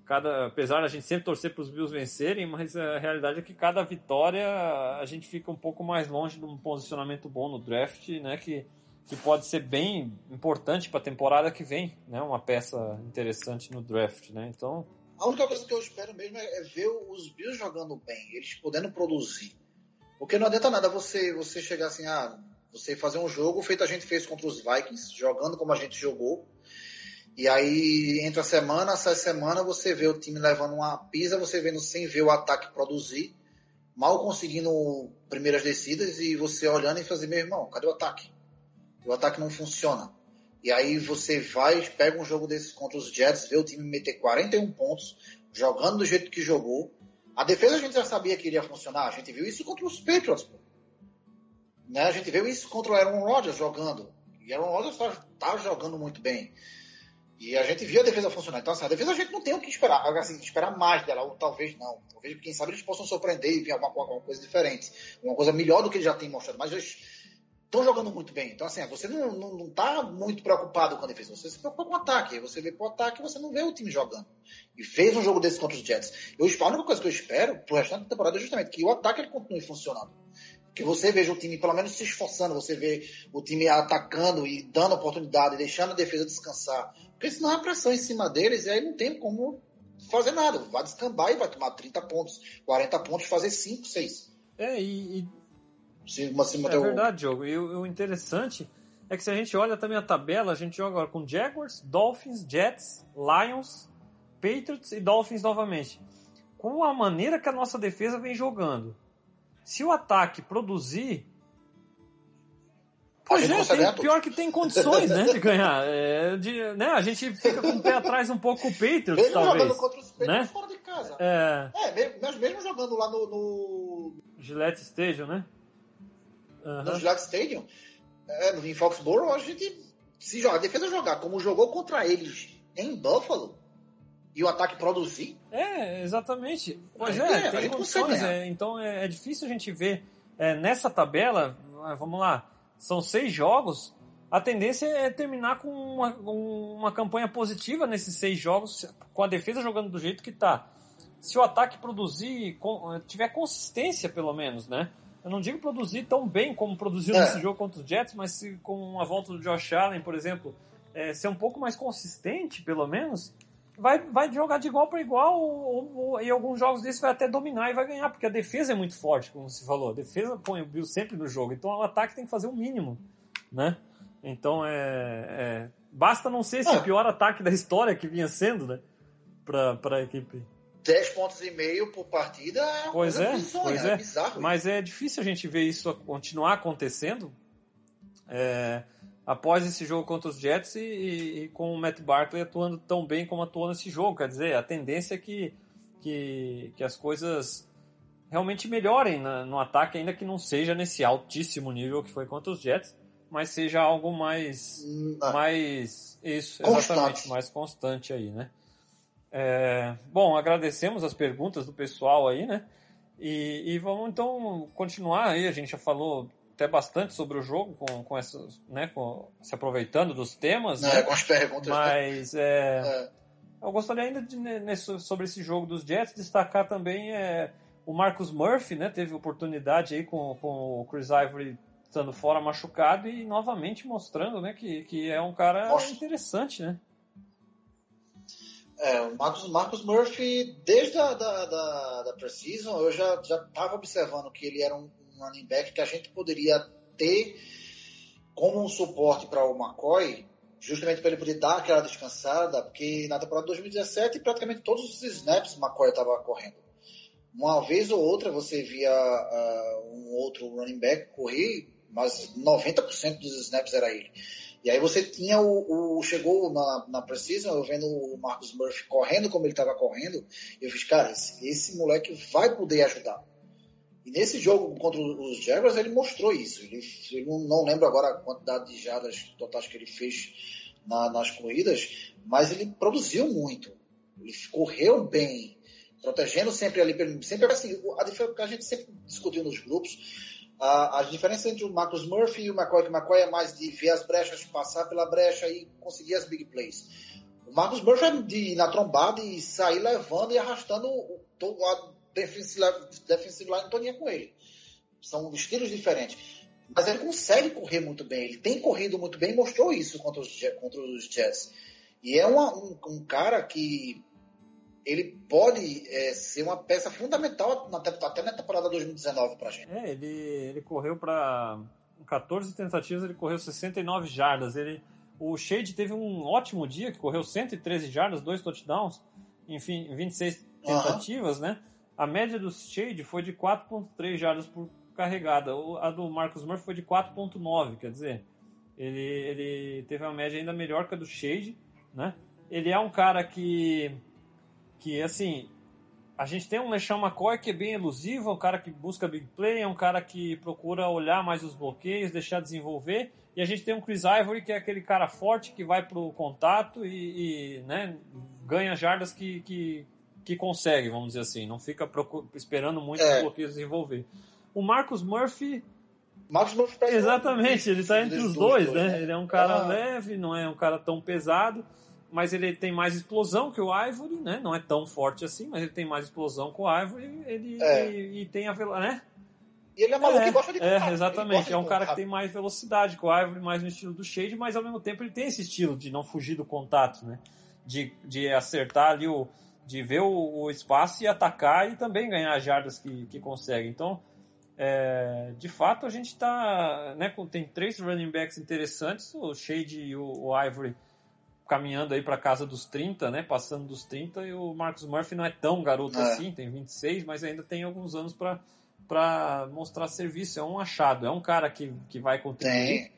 cada, apesar da gente sempre torcer para os Bills vencerem, mas a realidade é que cada vitória a gente fica um pouco mais longe de um posicionamento bom no draft, né? Que, que pode ser bem importante para a temporada que vem, né? Uma peça interessante no draft, né? Então, A única coisa que eu espero mesmo é é ver os Bills jogando bem, eles podendo produzir. Porque não adianta nada você, você chegar assim, ah, você fazer um jogo feito a gente fez contra os Vikings, jogando como a gente jogou. E aí, entre a semana, essa semana, você vê o time levando uma pisa, você vendo sem ver o ataque produzir, mal conseguindo primeiras descidas, e você olhando e fazer, meu irmão, cadê o ataque? O ataque não funciona. E aí você vai, pega um jogo desses contra os Jets, vê o time meter 41 pontos, jogando do jeito que jogou. A defesa a gente já sabia que iria funcionar, a gente viu isso contra os Patriots. Pô. Né? A gente viu isso contra o Aaron Rodgers jogando. E Aaron Rodgers tá, tá jogando muito bem. E a gente viu a defesa funcionar. Então, assim, a defesa a gente não tem o que esperar, assim, esperar mais dela, ou talvez não. Talvez, quem sabe, eles possam surpreender e vir alguma, alguma coisa diferente. Uma coisa melhor do que eles já têm mostrado. Mas eles estão jogando muito bem. Então, assim, você não, não, não tá muito preocupado com a defesa. Você se preocupa com o ataque. Você vê pro ataque você não vê o time jogando. E fez um jogo desse contra os Jets. Eu, a única coisa que eu espero pro restante da temporada é justamente que o ataque ele continue funcionando. Que você veja o time pelo menos se esforçando, você vê o time atacando e dando oportunidade, deixando a defesa descansar. Porque senão a pressão em cima deles e aí não tem como fazer nada. Vai descambar e vai tomar 30 pontos, 40 pontos, fazer 5, 6. é, e, e Se cima É verdade, Diogo. E o, o interessante é que se a gente olha também a tabela, a gente joga agora com Jaguars, Dolphins, Jets, Lions, Patriots e Dolphins novamente. Com a maneira que a nossa defesa vem jogando. Se o ataque produzir. Pois é, consegue tem- pior que tem condições né, de ganhar. É, de- né, a gente fica com o pé atrás um pouco com o Patriots, Mesmo talvez. jogando contra os Patriots né? fora de casa. É, É, mesmo, mesmo jogando lá no, no, Gillette Stadium, né? Aham. no Gillette Stadium, é, no- em Foxborough, a gente, se joga, a defesa jogar como jogou contra eles em Buffalo e o ataque produzir, É, exatamente. Pois É, é, a tem condições. é, então é, é difícil a gente ver é, nessa tabela. ah, Vamos lá, são seis jogos. A tendência é terminar com uma, uma campanha positiva nesses seis jogos, com a defesa jogando do jeito que tá. Se o ataque produzir, com- tiver consistência pelo menos, né? Eu não digo produzir tão bem como produziu É. nesse jogo contra os Jets, mas se com a volta do Josh Allen, por exemplo, é, ser um pouco mais consistente, pelo menos, vai, vai jogar de igual para igual ou, ou, e alguns jogos desses vai até dominar e vai ganhar, porque a defesa é muito forte, como você falou. A defesa põe o Bill sempre no jogo, então o ataque tem que fazer o mínimo, né? Então é, é- basta não ser esse É. pior ataque da história que vinha sendo, né? Pra, pra equipe. 10 pontos e meio por partida é uma Pois é, bizonha, pois é é. bizarro. Mas é difícil a gente ver isso continuar acontecendo é, após esse jogo contra os Jets e, e- e com o Matt Barkley atuando tão bem como atuou nesse jogo. Quer dizer, a tendência é que, que, que as coisas realmente melhorem na- no ataque, ainda que não seja nesse altíssimo nível que foi contra os Jets, mas seja algo mais Hum, ah, mais isso, Constante. exatamente, mais constante aí, né? É, bom, agradecemos as perguntas do pessoal aí, né? E, e vamos então continuar aí. A gente já falou até bastante sobre o jogo, com, com essas, né? Com, se aproveitando dos temas, né, né? com as perguntas. né? Mas é, É, eu gostaria ainda de, né, nesse- sobre esse jogo dos Jets, destacar também é, o Marcus Murphy, né? Teve oportunidade aí com, com o Chris Ivory estando fora machucado e novamente mostrando, né? Que, que é um cara interessante, né? É, o Marcus, Marcus Murphy, desde a da, da, da Precision, eu já estava observando que ele era um, um running back que a gente poderia ter como um suporte para o McCoy, justamente para ele poder dar aquela descansada, porque na temporada de 2017 praticamente todos os snaps McCoy estava correndo. Uma vez ou outra você via ah, um outro running back correr, mas 90% dos snaps era ele. E aí você tinha o. o chegou na, na Precision, eu vendo o Marcus Murphy correndo como ele estava correndo, eu fiz, cara, esse, esse moleque vai poder ajudar. E nesse jogo contra os Jaguars, ele mostrou isso. Ele, eu não lembro agora a quantidade de jardas totais que ele fez na, nas corridas, mas ele produziu muito. Ele correu bem, protegendo sempre ali, sempre assim, a diferença que a gente sempre discutiu nos grupos, a, a diferença entre o Marcus Murphy e o McCoy, que o McCoy é mais de ver as brechas, passar pela brecha e conseguir as big plays. O Marcus Murphy é de ir na trombada e sair levando e arrastando a defensive, defensive line toda com ele. São estilos diferentes. Mas ele consegue correr muito bem. Ele tem corrido muito bem e mostrou isso contra os, contra os Jets. E é uma, um, um, cara que ele pode é, ser uma peça fundamental na, até na temporada 2019 para a gente. É, ele, ele correu para 14 tentativas, ele correu 69 jardas. Ele, o Shade teve um ótimo dia, que correu 113 jardas, dois touchdowns, enfim, 26 tentativas, uhum. né? A média do Shade foi de 4.3 jardas por carregada. A do Marcus Murphy foi de 4.9, quer dizer, ele, ele teve uma média ainda melhor que a do Shade, né? Ele é um cara que, que assim, a gente tem um LeSean McCoy que é bem elusivo, é um cara que busca big play, é um cara que procura olhar mais os bloqueios, deixar desenvolver. E a gente tem um Chris Ivory que é aquele cara forte que vai pro contato e, e né, ganha jardas que, que, que consegue, vamos dizer assim. Não fica esperando muito é. os bloqueios desenvolver. O Marcus Murphy Marcos Murphy tá Exatamente, ele está entre os dois, dois, né? né? Ele é um cara ah. leve, não é um cara tão pesado, mas ele tem mais explosão que o Ivory, né? Não é tão forte assim, mas ele tem mais explosão que o Ivory ele, é. e, e, tem a né? E ele é maluco é, gosta de contato. É, exatamente. É um cara que tem mais velocidade que o Ivory, mais no estilo do Shade, mas ao mesmo tempo ele tem esse estilo de não fugir do contato, né? De, de acertar ali o. de ver o, o espaço e atacar e também ganhar as jardas que, que consegue. Então, é, de fato, a gente está. Né, tem três running backs interessantes, o Shade e o, o Ivory caminhando aí para casa dos 30, né, passando dos 30, e o Marcus Murphy não é tão garoto é. assim, tem 26, mas ainda tem alguns anos para mostrar serviço. É um achado, é um cara que, que vai contribuir. Tem.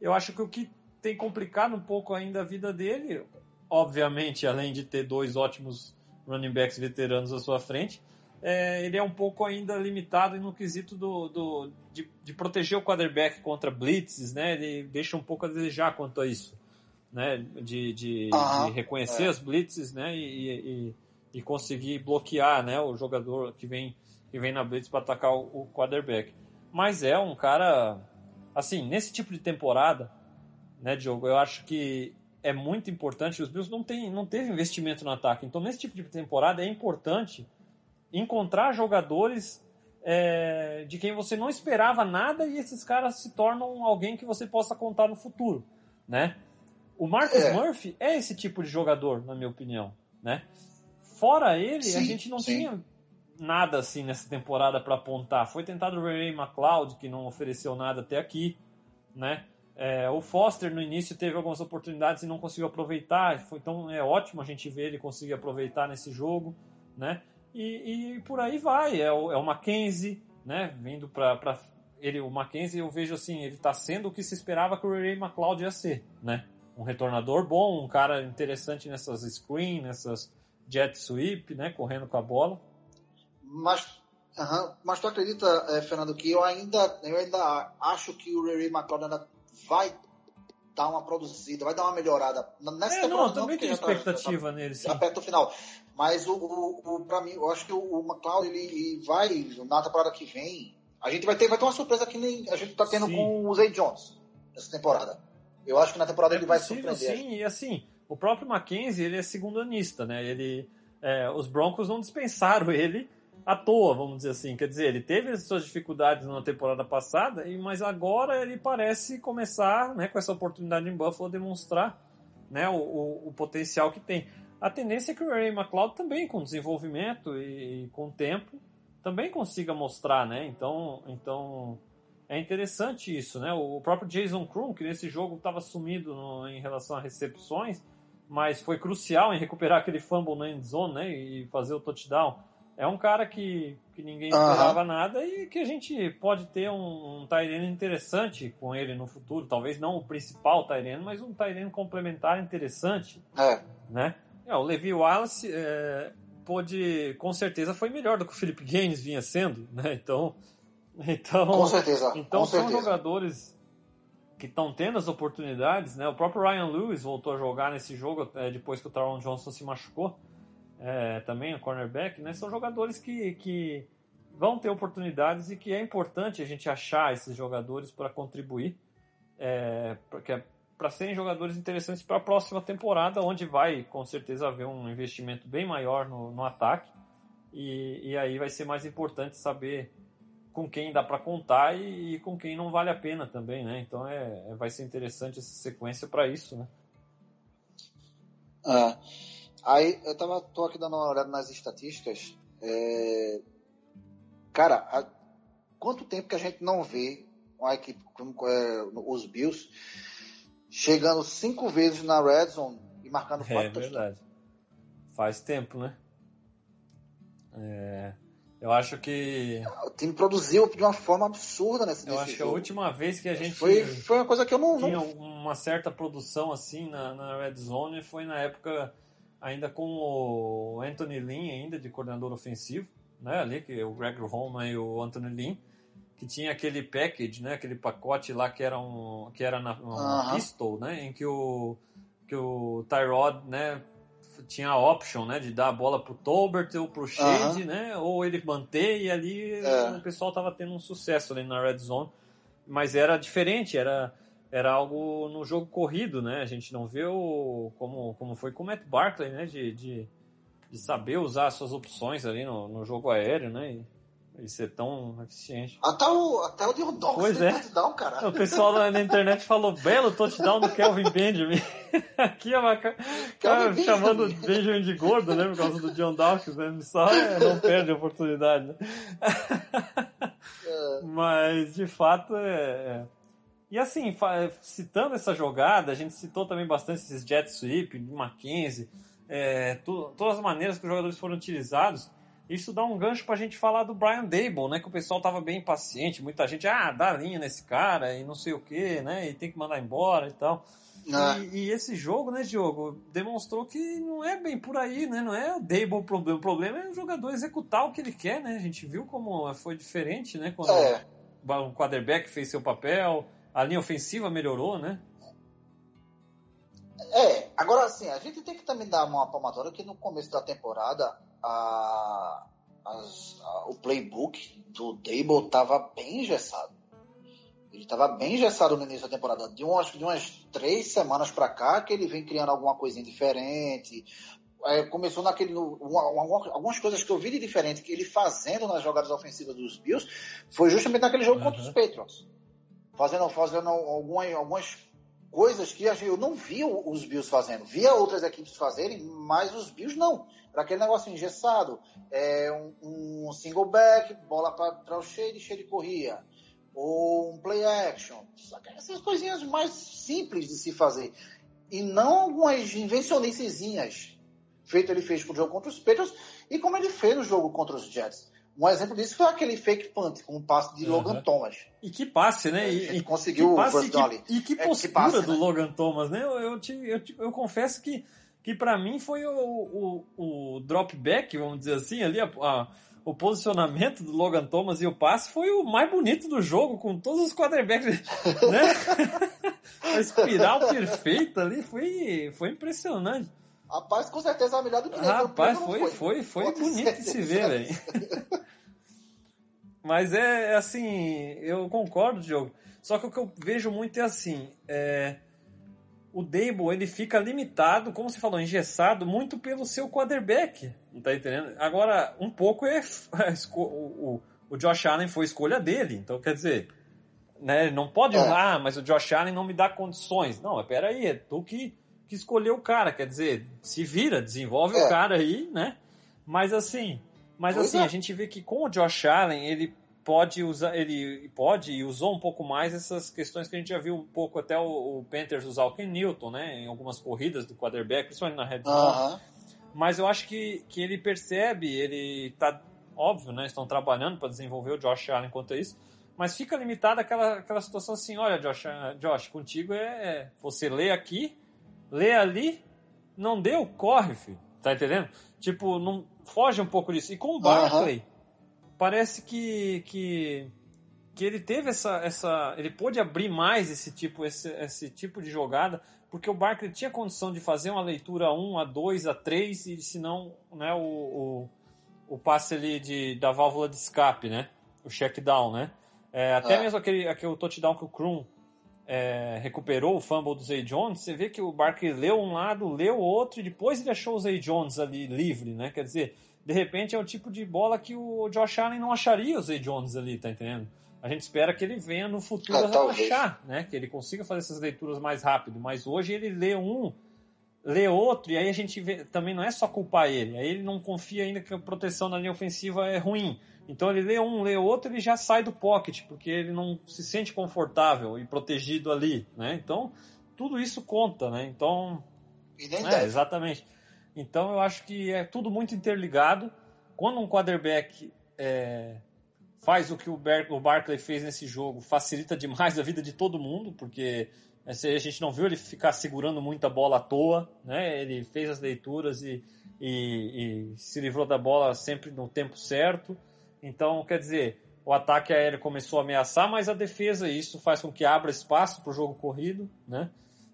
Eu acho que o que tem complicado um pouco ainda a vida dele, obviamente, além de ter dois ótimos running backs veteranos à sua frente, é, ele é um pouco ainda limitado no quesito do, do de, de, proteger o quarterback contra blitzes, né? Ele deixa um pouco a desejar quanto a isso, né? De, de, ah, de reconhecer é. as blitzes, né? E, e, e, conseguir bloquear, né? O jogador que vem que vem na blitz para atacar o, o quarterback. Mas é um cara, assim, nesse tipo de temporada, né, Diogo? Eu acho que é muito importante. Os Bills não tem, não teve investimento no ataque, então nesse tipo de temporada é importante encontrar jogadores é, de quem você não esperava nada e esses caras se tornam alguém que você possa contar no futuro, né? O Marcus é. Murphy é esse tipo de jogador, na minha opinião, né? Fora ele, sim, a gente não sim. tinha nada assim nessa temporada para apontar. Foi tentado o Ray McLeod, que não ofereceu nada até aqui, né? É, o Foster no início teve algumas oportunidades e não conseguiu aproveitar, foi, então é ótimo a gente ver ele conseguir aproveitar nesse jogo, né? E, e por aí vai. É o, é o Mackenzie, né? Vindo para ele, o Mackenzie, eu vejo assim, ele está sendo o que se esperava que o Ray McLeod ia ser, né? Um retornador bom, um cara interessante nessas screen, nessas jet sweep, né? Correndo com a bola. Mas, mas tu acredita, é, Fernando, que eu ainda, eu ainda acho que o Ray McLeod ainda vai dar uma produzida, vai dar uma melhorada. Nessa é, não, também tenho expectativa tá, nele, sim. Tá perto do final. Mas o, o, o para mim, eu acho que o, o McLeod ele, ele, vai na temporada que vem. A gente vai ter, vai ter uma surpresa que nem a gente tá tendo sim. com o Zay Jones nessa temporada. Eu acho que na temporada é ele possível, vai surpreender. Sim, e assim, o próprio Mackenzie, ele é segundanista, né? Ele, é, os Broncos não dispensaram ele à toa, vamos dizer assim. Quer dizer, ele teve suas dificuldades na temporada passada, mas agora ele parece começar, né, com essa oportunidade em Buffalo, demonstrar né, o, o, o potencial que tem. A tendência é que o Ray McLeod também, com desenvolvimento e, e com tempo, também consiga mostrar, né? Então, então é interessante isso, né? O próprio Jason Krum, que nesse jogo estava sumido no, em relação a recepções, mas foi crucial em recuperar aquele fumble na end zone, né? E fazer o touchdown é um cara que, que ninguém esperava nada e que a gente pode ter um, um Tyrene interessante com ele no futuro. Talvez não o principal Tyrene, mas um Tyrene complementar interessante, É. né? É, o Levi Wallace é, pôde, com certeza, foi melhor do que o Philip Gaines vinha sendo, né? Então, então, Com certeza. então com são certeza. jogadores que estão tendo as oportunidades, né? O próprio Ryan Lewis voltou a jogar nesse jogo é, depois que o Taron Johnson se machucou, é, também o cornerback, né? São jogadores que, que vão ter oportunidades e que é importante a gente achar esses jogadores para contribuir, é, para serem jogadores interessantes para a próxima temporada, onde vai com certeza haver um investimento bem maior no, no ataque e, e aí vai ser mais importante saber com quem dá para contar e, e com quem não vale a pena também, né? Então é, é- vai ser interessante essa sequência para isso, né? É. Aí eu tava, tô aqui dando uma olhada nas estatísticas. é, Cara, há quanto tempo que a gente não vê uma equipe como é, os Bills chegando cinco vezes na red zone e marcando É quatro touchdowns? verdade. Faz tempo, né? É, eu acho que O time produziu de uma forma absurda nesse, eu acho que a jogo. última vez que a gente foi, foi uma coisa que eu não, tinha uma certa produção assim na, na Red Zone foi na época ainda com o Anthony Lynn ainda de coordenador ofensivo, né? Ali que o Greg Roman e o Anthony Lynn que tinha aquele package, né? Aquele pacote lá que era um que era na uma Aham. pistol, né? Em que o que o Tyrod, né? Tinha a option, né? De dar a bola pro Tolbert ou pro Shade, né? Ou ele manter e ali É. o pessoal tava tendo um sucesso ali na Red Zone mas era diferente, era, era algo no jogo corrido, né? A gente não vê o, como, como foi com o Matt Barkley, né? De, de, de saber usar as suas opções ali no, no jogo aéreo, né? E, e ser tão eficiente. Até o, até o Dion Dawkins Pois é. touchdown, cara. O pessoal na, internet falou belo touchdown do Kelvin Benjamin. Aqui é uma ca- cara chamando Benjamin. Benjamin de gordo, né? Por causa do John Dawkins, né? Só é, não perde a oportunidade, né? Mas, de fato, é... é. E assim, citando essa jogada, a gente citou também bastante esses jet sweep, Mackenzie, é, tu- todas as maneiras que os jogadores foram utilizados. Isso dá um gancho pra gente falar do Brian Dable, né? Que o pessoal tava bem impaciente, muita gente, ah, dá linha nesse cara e não sei o que, né? E tem que mandar embora e tal. Ah, E, e esse jogo, né, Diogo, demonstrou que não é bem por aí, né? Não é o Dable o problema. O problema é o jogador executar o que ele quer, né? A gente viu como foi diferente, né? Quando é, o quarterback fez seu papel, a linha ofensiva melhorou, né? é, agora assim, a gente tem que também dar uma palmatória que no começo da temporada a, as- a- o playbook do Dable tava bem engessado. Ele tava bem engessado no início da temporada. De umas, de umas três semanas pra cá que ele vem criando alguma coisinha diferente. É, começou naquele. no- uma- uma- algumas coisas que eu vi de diferente que ele fazendo nas jogadas ofensivas dos Bills foi justamente naquele jogo contra os Uhum. Patriots. Fazendo, fazendo algumas, algumas coisas que eu não via os Bills fazendo. Via outras equipes fazerem, mas os Bills não. Era aquele negócio engessado. É, um, um single back, bola para o shade, shade corria. Ou um play action. Essas coisinhas mais simples de se fazer. E não algumas invencionicezinhas. Feito ele fez com o jogo contra os Patriots e como ele fez no jogo contra os Jets. Um exemplo disso foi aquele fake punt com o passe de Uhum. Logan Thomas. E que passe, né? E, Ele e- conseguiu que o passe first e que, e que É, que postura passe, do né? Logan Thomas, né? Eu, eu, te- eu, te- eu confesso que, que para mim foi o, o, o drop back, vamos dizer assim, ali, a- a- o posicionamento do Logan Thomas e o passe foi o mais bonito do jogo, com todos os quarterbacks, né? a espiral perfeita ali foi, foi impressionante. Rapaz, com certeza é melhor do que ele. Rapaz, foi, foi, foi Pode bonito de se ver, velho. Mas é é assim, eu concordo, Diogo. Só que o que eu vejo muito é assim, é, o Dable ele fica limitado, como você falou, engessado, muito pelo seu quarterback. Não tá entendendo? Agora, um pouco é o, o, o Josh Allen foi escolha dele. Então, quer dizer, né, não pode, É. ah, mas o Josh Allen não me dá condições. Não, mas peraí, é tu que, que escolheu o cara. Quer dizer, se vira, desenvolve É. o cara aí, né? Mas assim, mas Pois assim, é. a gente vê que com o Josh Allen, ele pode usar, ele pode e usou um pouco mais essas questões que a gente já viu um pouco até o, o Panthers usar o Ken Newton, né? Em algumas corridas do quarterback, principalmente na red zone. Aham. Mas eu acho que, que ele percebe, ele tá óbvio, né? Estão trabalhando para desenvolver o Josh Allen quanto a isso. Mas fica limitada aquela, aquela situação assim, olha, Josh, Josh, contigo é. Você lê aqui, lê ali, não deu, corre, filho. Tá entendendo? Tipo, não foge um pouco disso. E com o uhum. parece que, que, que ele teve essa, essa. Ele pôde abrir mais esse tipo, esse, esse tipo de jogada, porque o Barkley tinha condição de fazer uma leitura a 1, a 2, a 3, e se não, né, o, o, o passe ali de, da válvula de escape, né? O check down, né? É, até é. mesmo aquele, aquele touchdown que o Krum é, recuperou o fumble do Zay Jones, você vê que o Barkley leu um lado, leu o outro e depois ele achou o Zay Jones ali livre, né? Quer dizer, de repente é o tipo de bola que o Josh Allen não acharia o Zay Jones ali, tá entendendo? A gente espera que ele venha no futuro ah, relaxar, né? Que ele consiga fazer essas leituras mais rápido. Mas hoje ele lê um, lê outro, e aí a gente vê, também não é só culpar ele. Aí ele não confia ainda que a proteção na linha ofensiva é ruim. Então ele lê um, lê outro, ele já sai do pocket, porque ele não se sente confortável e protegido ali, né? Então, tudo isso conta, né? Então, é, exatamente. Então eu acho que é tudo muito interligado. Quando um quarterback é, faz o que o, Bar o Barkley fez nesse jogo, facilita demais a vida de todo mundo, porque a gente não viu ele ficar segurando muita bola à toa, né? Ele fez as leituras e, e, e se livrou da bola sempre no tempo certo. Então, quer dizer, o ataque aéreo começou a ameaçar, mas a defesa, isso faz com que abra espaço para o jogo corrido, né?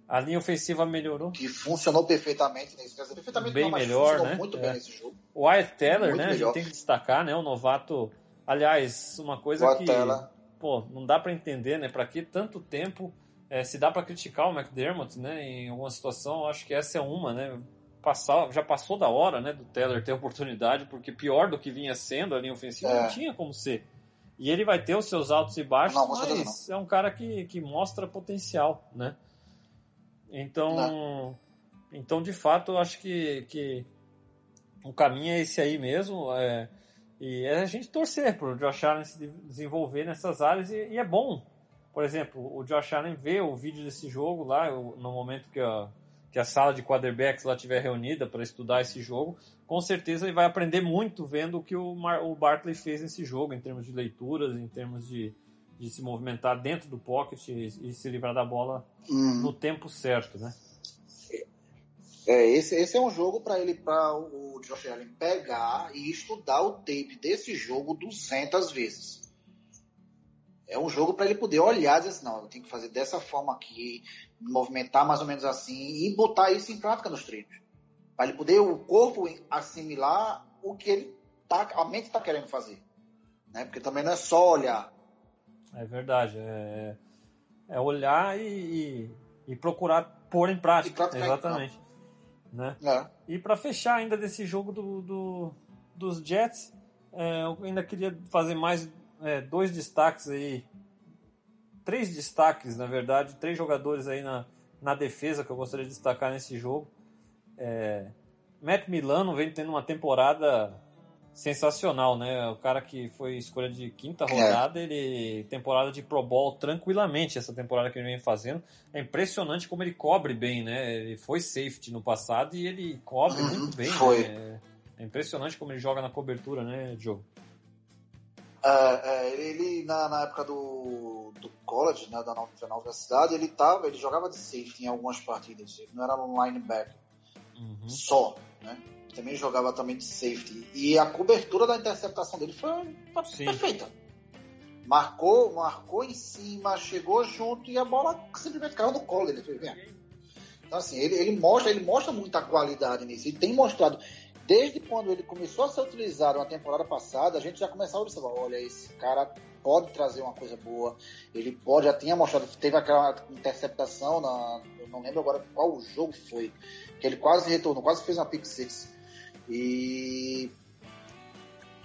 A linha ofensiva melhorou. Que funcionou perfeitamente nesse caso. Perfeitamente bem não, melhor, né? muito é. bem nesse jogo. O Wyatt Teller, muito né? Melhor. A gente tem que destacar, né? O novato. Aliás, uma coisa Boa que. Tela. Pô, não dá para entender, né? Para que tanto tempo. É, se dá para criticar o McDermott, né? Em alguma situação, acho que essa é uma, né? Passar, já passou da hora, né, do Teller ter oportunidade, porque pior do que vinha sendo a linha ofensiva é. não tinha como ser. E ele vai ter os seus altos e baixos, não, mas é um cara que, que mostra potencial, né? Então, não. então de fato, eu acho que, que o caminho é esse aí mesmo. É, e é a gente torcer para o Josh Allen se desenvolver nessas áreas e, e, é bom. Por exemplo, o Josh Allen vê o vídeo desse jogo lá, no momento que a, que a sala de quarterbacks lá estiver reunida para estudar esse jogo, com certeza ele vai aprender muito vendo o que o, Mar o Barkley fez nesse jogo, em termos de leituras, em termos de, de se movimentar dentro do pocket e, e se livrar da bola hum. no tempo certo, né? É, esse, esse é um jogo para ele, para o Josh Allen pegar e estudar o tape desse jogo 200 vezes. É um jogo para ele poder olhar e dizer assim, não, eu tenho que fazer dessa forma aqui, movimentar mais ou menos assim e botar isso em prática nos treinos. Para ele poder o corpo assimilar o que ele tá, a mente está querendo fazer. Né? Porque também não é só olhar. É verdade. É, é olhar e, e, e, procurar pôr em prática. Exatamente. Né? É. E para fechar ainda desse jogo do, do dos Jets, é, eu ainda queria fazer mais é, dois destaques aí três destaques, na verdade, três jogadores aí na, na defesa que eu gostaria de destacar nesse jogo. É, Matt Milano vem tendo uma temporada sensacional, né? O cara que foi escolha de quinta é. rodada, ele temporada de Pro Bowl tranquilamente essa temporada que ele vem fazendo. É impressionante como ele cobre bem, né? Ele foi safety no passado e ele cobre uhum, muito bem. Foi. Né? É impressionante como ele joga na cobertura, né, Joe? É, é, ele, na, na, época do, do college, né, da, da universidade, ele tava, ele jogava de safety em algumas partidas, ele não era um linebacker uhum. só, né? Também jogava também de safety. E a cobertura da interceptação dele foi, foi perfeita. Marcou, marcou em cima, chegou junto e a bola simplesmente caiu no colo dele. Então assim, ele, ele mostra, ele mostra muita qualidade nisso. Ele tem mostrado desde quando ele começou a ser utilizado na temporada passada, a gente já começava a observar, olha, esse cara pode trazer uma coisa boa, ele pode, já tinha mostrado, teve aquela interceptação, na, eu não lembro agora qual jogo foi, que ele quase retornou, quase fez uma pick six, e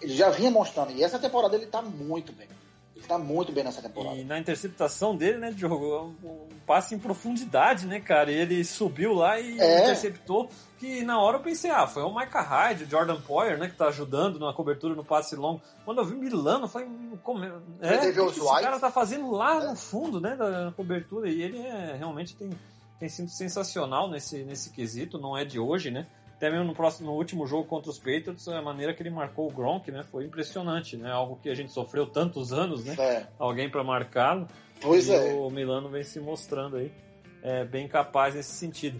ele já vinha mostrando, e essa temporada ele tá muito bem. Tá muito bem nessa temporada. E na interceptação dele, né, Diogo, um passe em profundidade, né, cara? E ele subiu lá e é. interceptou. Que na hora eu pensei, ah, foi o Micah Hyde, o Jordan Poyer, né, que tá ajudando na cobertura no passe longo. Quando eu vi Milano, eu falei, como é? é que, que esse cara tá fazendo lá é. no fundo, né, da cobertura? E ele é, realmente tem, tem sido sensacional nesse, nesse quesito, não é de hoje, né? Até mesmo no próximo, no último jogo contra os Patriots, a maneira que ele marcou o Gronk, né, foi impressionante, né, algo que a gente sofreu tantos anos, né, É. alguém para marcá-lo. Pois e é. o Milano vem se mostrando aí é, bem capaz nesse sentido.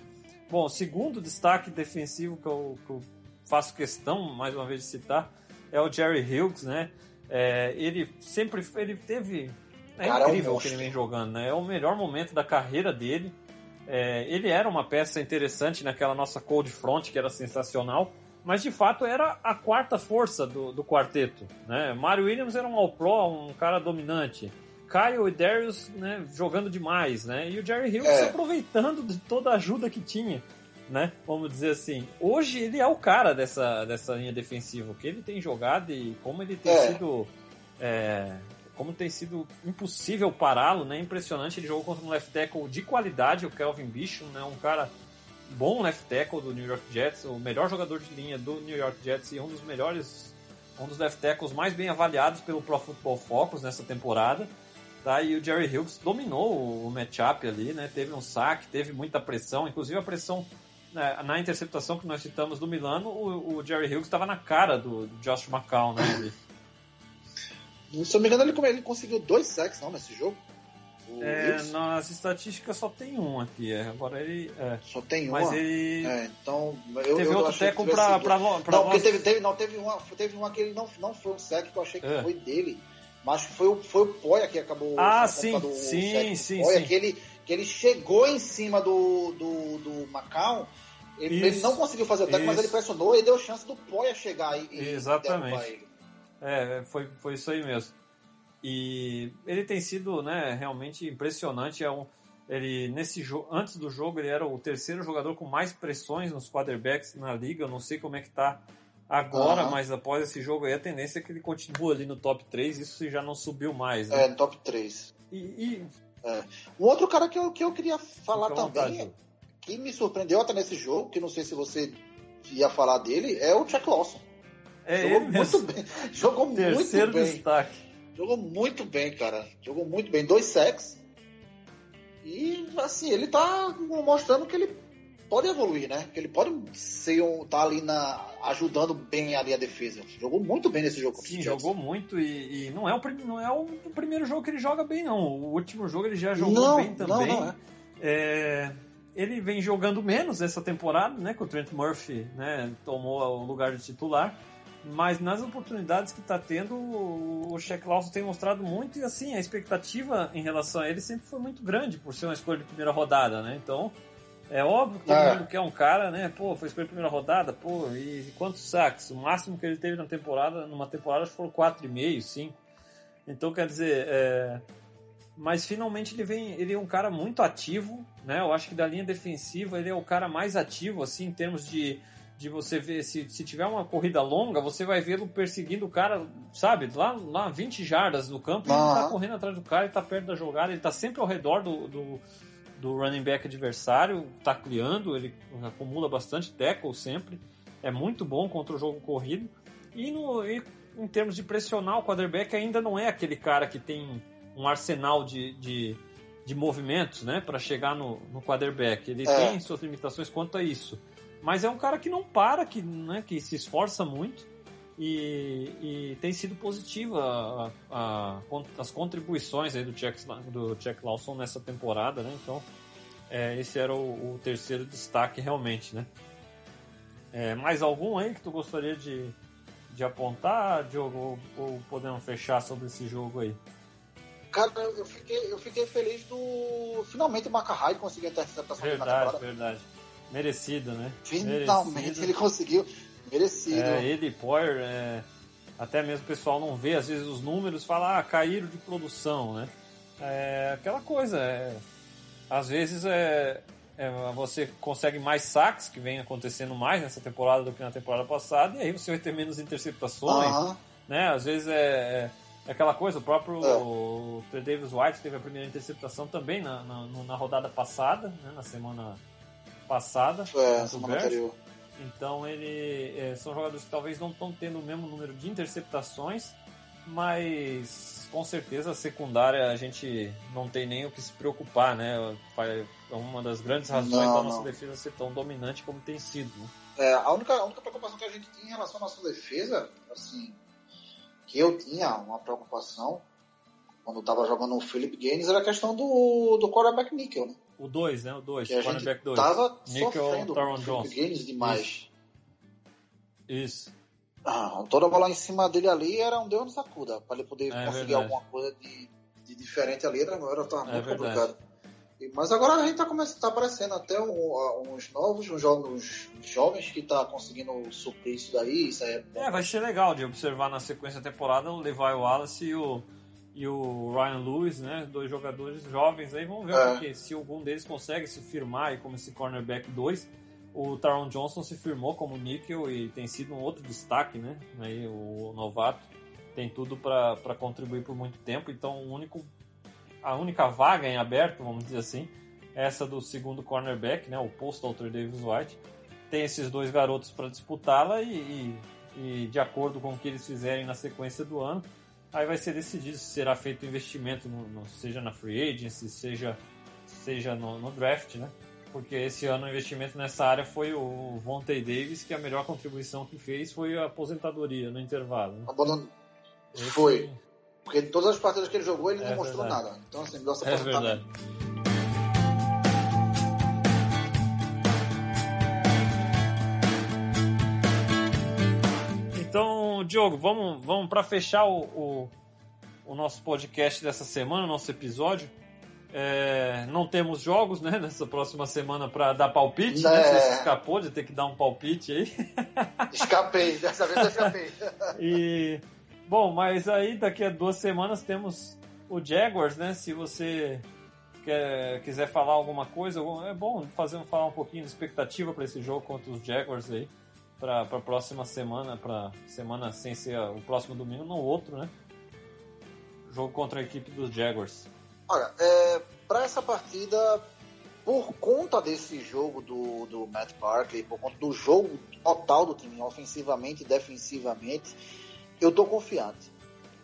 Bom, segundo destaque defensivo que eu, que eu faço questão, mais uma vez, de citar, é o Jerry Hughes, né? É, ele sempre ele teve. É Cara, é um incrível o que ele vem jogando, né? É o melhor momento da carreira dele. É, ele era uma peça interessante naquela nossa cold front, que era sensacional, mas de fato era a quarta força do, do quarteto. Né? Mario Williams era um all-pro, um cara dominante. Kyle e Darius né, jogando demais, né? E o Jerry Hughes É. se aproveitando de toda a ajuda que tinha, né? Vamos dizer assim. Hoje ele é o cara dessa, dessa linha defensiva, o que ele tem jogado e como ele tem É. sido. é, como tem sido impossível pará-lo, né? Impressionante. Ele jogou contra um left tackle de qualidade, o Kelvin Bishop, né? Um cara bom left tackle do New York Jets, o melhor jogador de linha do New York Jets e um dos melhores, um dos left tackles mais bem avaliados pelo Pro Football Focus nessa temporada. Tá? E o Jerry Hughes dominou o- matchup ali, né? Teve um saque, teve muita pressão, inclusive a pressão né, na interceptação que nós citamos do Milano, o, Jerry Hughes estava na cara do, Josh McCown, né? Se eu não me engano, ele, ele conseguiu dois sacks não, nesse jogo. O É, nas estatísticas só tem um aqui, é. agora ele. é. Só tem uma. Mas ele. É, então. Eu, teve eu outro tivesse pra, pra, pra Não, porque teve, teve, não, teve, uma, teve uma que ele não, não foi um sec que eu achei que É. foi dele. Mas foi, o- foi o Poia que acabou. Ah, sim, do sim, sim, Poia, sim. Que ele, que ele chegou em cima do, do, do Macau. Ele, ele não conseguiu fazer o tackle, mas ele pressionou e deu chance do Poia chegar e, e Exatamente. derrubar ele. É, foi, foi isso aí mesmo. E ele tem sido, né, realmente impressionante. É um, ele nesse jogo, antes do jogo, ele era o terceiro jogador com mais pressões nos quarterbacks na liga. Eu não sei como é que tá agora, Aham. mas após esse jogo aí a tendência é que ele continue ali no top 3, isso já não subiu mais. Né? É, no top 3. E, e Um outro cara que eu, que eu queria falar fica também, vontade, que me surpreendeu até nesse jogo, que não sei se você ia falar dele, é o Chuck Lawson. É Jogou ele muito mesmo. bem. Jogou Terceiro muito bem. destaque. Jogou muito bem, cara. Jogou muito bem. Dois sacks. E, assim, ele tá mostrando que ele pode evoluir, né? Que ele pode ser um, tá ali na, ajudando bem ali a defesa. Jogou muito bem nesse jogo. Sim, jogou muito e, e não, é o, não é o primeiro jogo que ele joga bem, não. O último jogo ele já jogou não, bem também. Não, não é. É, ele vem jogando menos essa temporada, né? Que o Trent Murphy né, tomou o lugar de titular. Mas nas oportunidades que está tendo, o Shaq Lawson tem mostrado muito e assim, a expectativa em relação a ele sempre foi muito grande por ser uma escolha de primeira rodada, né? Então, é óbvio que todo É. mundo quer um cara, né? Pô, foi escolha de primeira rodada, pô, e quantos saques? O máximo que ele teve na temporada, numa temporada, foram 4,5, 5. Então, quer dizer, é, mas finalmente ele vem, ele é um cara muito ativo, né? Eu acho que da linha defensiva ele é o cara mais ativo, assim, em termos de, de você ver, se, se tiver uma corrida longa, você vai vê-lo perseguindo o cara, sabe, lá, lá 20 jardas no campo, e ele tá correndo atrás do cara, ele tá perto da jogada, ele tá sempre ao redor do, do, do running back adversário, tá criando, ele acumula bastante tackle sempre, é muito bom contra o jogo corrido, e, no, e em termos de pressionar o quarterback ainda não é aquele cara que tem um arsenal de, de, de movimentos, né, para chegar no, no quarterback. Ele É. tem suas limitações quanto a isso. Mas é um cara que não para, que, né, que se esforça muito e, e tem sido positiva a- a- a- as contribuições aí do Jack, do Jack Lawson nessa temporada, né? Então, é, esse era o, o terceiro destaque realmente, né? É, mais algum aí que tu gostaria de, de apontar, Diogo, ou, ou podemos fechar sobre esse jogo aí? Cara, eu fiquei, eu fiquei feliz do. Finalmente o Macarrai conseguiu a interceptação dele na Verdade, temporada. verdade. Merecido, né? Finalmente Merecido. ele conseguiu. Merecido. É, ele Poyer, é, até mesmo o pessoal não vê, às vezes, os números, fala, ah, caíram de produção, né? É aquela coisa, é, às vezes é, é, você consegue mais saques, que vem acontecendo mais nessa temporada do que na temporada passada, e aí você vai ter menos interceptações, Aham. né? Às vezes é, é aquela coisa, o próprio É. o Davis White teve a primeira interceptação também na, na, na rodada passada, né? na semana passada. É, semana anterior. Então ele é, são jogadores que talvez não estão tendo o mesmo número de interceptações, mas com certeza a secundária a gente não tem nem o que se preocupar, né? É uma das grandes razões Não, da nossa não. defesa ser tão dominante como tem sido. né? É, a, única, a única preocupação que a gente tinha em relação à nossa defesa, assim, que eu tinha uma preocupação quando estava jogando o Philip Gaines, era a questão do, do quarterback Nickel, né? O 2, né? O 2, Que a gente cornerback 2. tava Nickel, sofrendo Taron o Johnson. Gaines demais. Isso. Ah, toda bola em cima dele ali era um Deus nos acuda, para ele poder É conseguir verdade. alguma coisa de, de diferente ali, era, era tava É muito verdade. complicado. E- Mas agora a gente tá começando, tá aparecendo até um- a- uns novos, uns jogos jovens que tá conseguindo suprir isso daí, isso aí é. É, vai ser legal de observar na sequência da temporada o Levi Wallace e o, e o Ryan Lewis, né? Dois jogadores jovens aí. Vamos ver É. pouquinho se algum deles consegue se firmar aí como esse cornerback 2. O Taron Johnson se firmou como níquel e tem sido um outro destaque, né? Aí, o novato tem tudo para contribuir por muito tempo. Então, o único, a única vaga em aberto, vamos dizer assim, é essa do segundo cornerback, né? O Postal Davis White. Tem esses dois garotos para disputá-la e, e- e de acordo com o que eles fizerem na sequência do ano, aí vai ser decidido se será feito investimento, no, no- seja na free agency, seja, seja no, no draft, né? Porque esse ano o investimento nessa área foi o Vontae Davis, que a melhor contribuição que fez foi a aposentadoria no intervalo. né? Esse- Foi. Porque em todas as partidas que ele jogou, ele É não mostrou verdade. nada. Então, assim, nossa É verdade. Então, Diogo, vamos, vamos para fechar o, o, o nosso podcast dessa semana, o nosso episódio. É, não temos jogos, né, nessa próxima semana para dar palpite, né? É. Você escapou de ter que dar um palpite aí. Escapei, dessa vez eu escapei. E bom, mas aí daqui a duas semanas temos o Jaguars, né? Se você quer, quiser falar alguma coisa, é bom fazer falar um pouquinho de expectativa para esse jogo contra os Jaguars aí, para a próxima semana, para semana sem ser o próximo domingo, no outro, né? Jogo contra a equipe dos Jaguars. Olha, é, para essa partida, por conta desse jogo do, do Matt Barkley, por conta do jogo total do time, ofensivamente e defensivamente, eu tô confiante.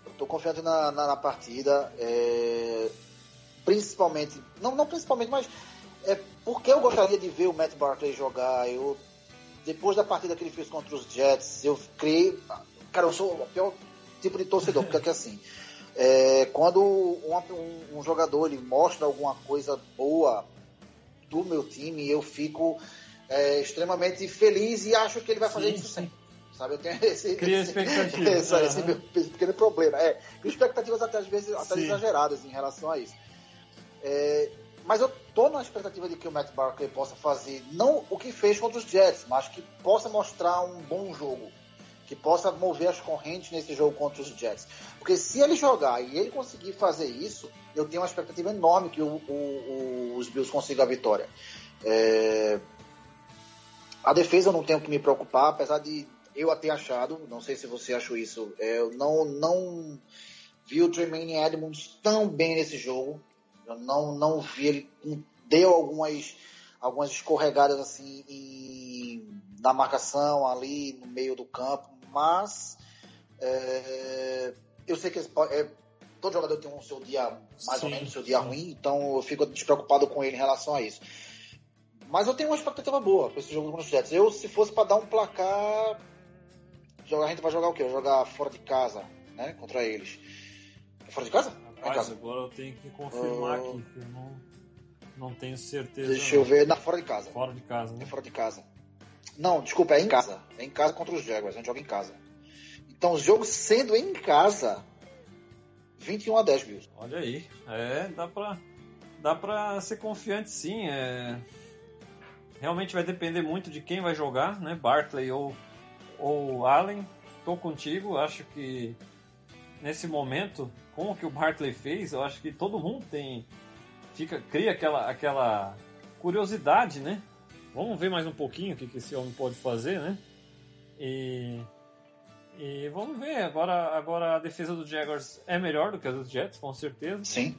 Eu tô confiante na, na, na partida, é, principalmente, não, não principalmente, mas é porque eu gostaria de ver o Matt Barkley jogar. Eu, depois da partida que ele fez contra os Jets, eu criei. Cara, eu sou o pior tipo de torcedor, porque é assim. É, quando um, um- jogador ele mostra alguma coisa boa do meu time, eu fico é, extremamente feliz e acho que ele vai fazer Sim, isso sim. sempre. Sabe, eu tenho esse, Cria esse- esse, esse Aham. meu pequeno problema. É, expectativas até às vezes até exageradas em relação a isso. É, mas eu tô na expectativa de que o Matt Barkley possa fazer não o que fez contra os Jets, mas que possa mostrar um bom jogo, que possa mover as correntes nesse jogo contra os Jets. Porque se ele jogar e ele conseguir fazer isso, eu tenho uma expectativa enorme que o- o- o- os Bills consigam a vitória. É, A defesa eu não tenho que me preocupar, apesar de eu ter achado, não sei se você achou isso, é, eu não, não vi o Tremaine Edmonds tão bem nesse jogo. Eu não, não vi ele. Deu algumas, algumas escorregadas assim em- na marcação ali no meio do campo, mas é, eu sei que esse é, todo jogador tem um seu dia mais ou Sim, menos seu dia sim. ruim, então eu fico despreocupado com ele em relação a isso. Mas eu tenho uma expectativa boa para esse jogo contra os Jets. Eu, se fosse para dar um placar, jogar, a gente vai jogar o quê? Jogar fora de casa, né? Contra eles. É fora de casa? É Rapaz, agora eu tenho que confirmar Ah. aqui, que eu não, não tenho certeza. Deixa não. eu ver. Na fora de casa. Fora de casa, É né? fora de casa. Não, desculpa, é em casa. É em casa contra os Jaguars. A gente joga em casa. Então, o jogo sendo em casa, 21 a 10, Bills. Olha aí, é, dá pra, dá pra ser confiante sim. É, realmente vai depender muito de quem vai jogar, né? Barkley ou, ou Allen. Tô contigo, acho que nesse momento, com o que o Barkley fez, eu acho que todo mundo tem. Fica, cria aquela, aquela curiosidade, né? Vamos ver mais um pouquinho o que, que esse homem pode fazer, né? E, e vamos ver. Agora, agora a defesa do Jaguars é melhor do que a dos Jets, com certeza. Sim.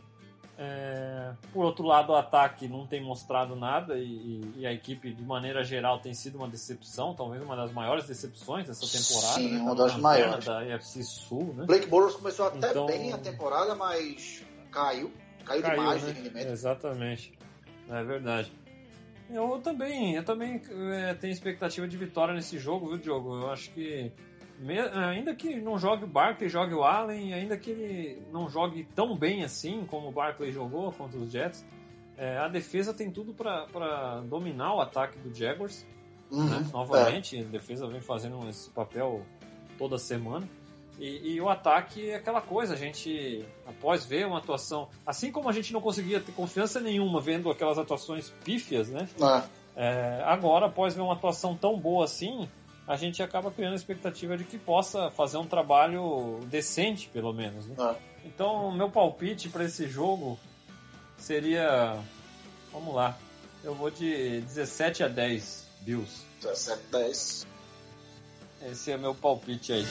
É, por outro lado, o ataque não tem mostrado nada e, e- a equipe, de maneira geral, tem sido uma decepção, talvez uma das maiores decepções dessa temporada. Sim, né? uma Tá das maiores. Da AFC Sul, né? Blake Bortles começou até Então- bem a temporada, mas caiu. Caiu, Caiu, demais né? de rendimento. Exatamente. É verdade. Eu também, eu também é, tenho expectativa de vitória nesse jogo, viu, Diogo? Eu acho que ainda que não jogue o Barkley, jogue o Allen, ainda que ele não jogue tão bem assim como o Barkley jogou contra os Jets, é, a defesa tem tudo para dominar o ataque do Jaguars. Uhum, né? Novamente, é. a defesa vem fazendo esse papel toda semana. E, e, o ataque é aquela coisa, a gente, após ver uma atuação, assim como a gente não conseguia ter confiança nenhuma vendo aquelas atuações pífias, né? É. É, agora, após ver uma atuação tão boa assim, a gente acaba criando a expectativa de que possa fazer um trabalho decente, pelo menos. Né? É. Então, o meu palpite para esse jogo seria. Vamos lá. Eu vou de 17 a 10 Bills. 17 a 10. Esse é meu palpite aí.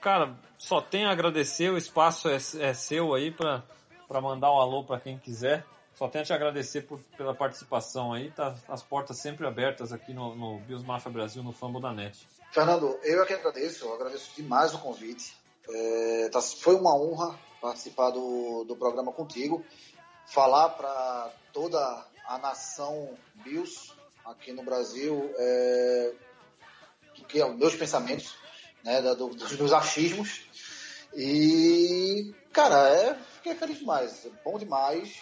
Cara, só tenho a agradecer, o espaço é, é seu aí para mandar um alô para quem quiser. Só tenho a te agradecer por, pela participação aí, tá as portas sempre abertas aqui no, no Bios Mafia Brasil, no Fambo da Net. Fernando, eu é que agradeço, eu agradeço demais o convite. É, tá, foi uma honra participar do, do programa contigo, falar para toda a nação Bios aqui no Brasil é, que é os meus pensamentos, né, do, dos meus achismos. E, cara, é, fiquei feliz demais, é bom demais.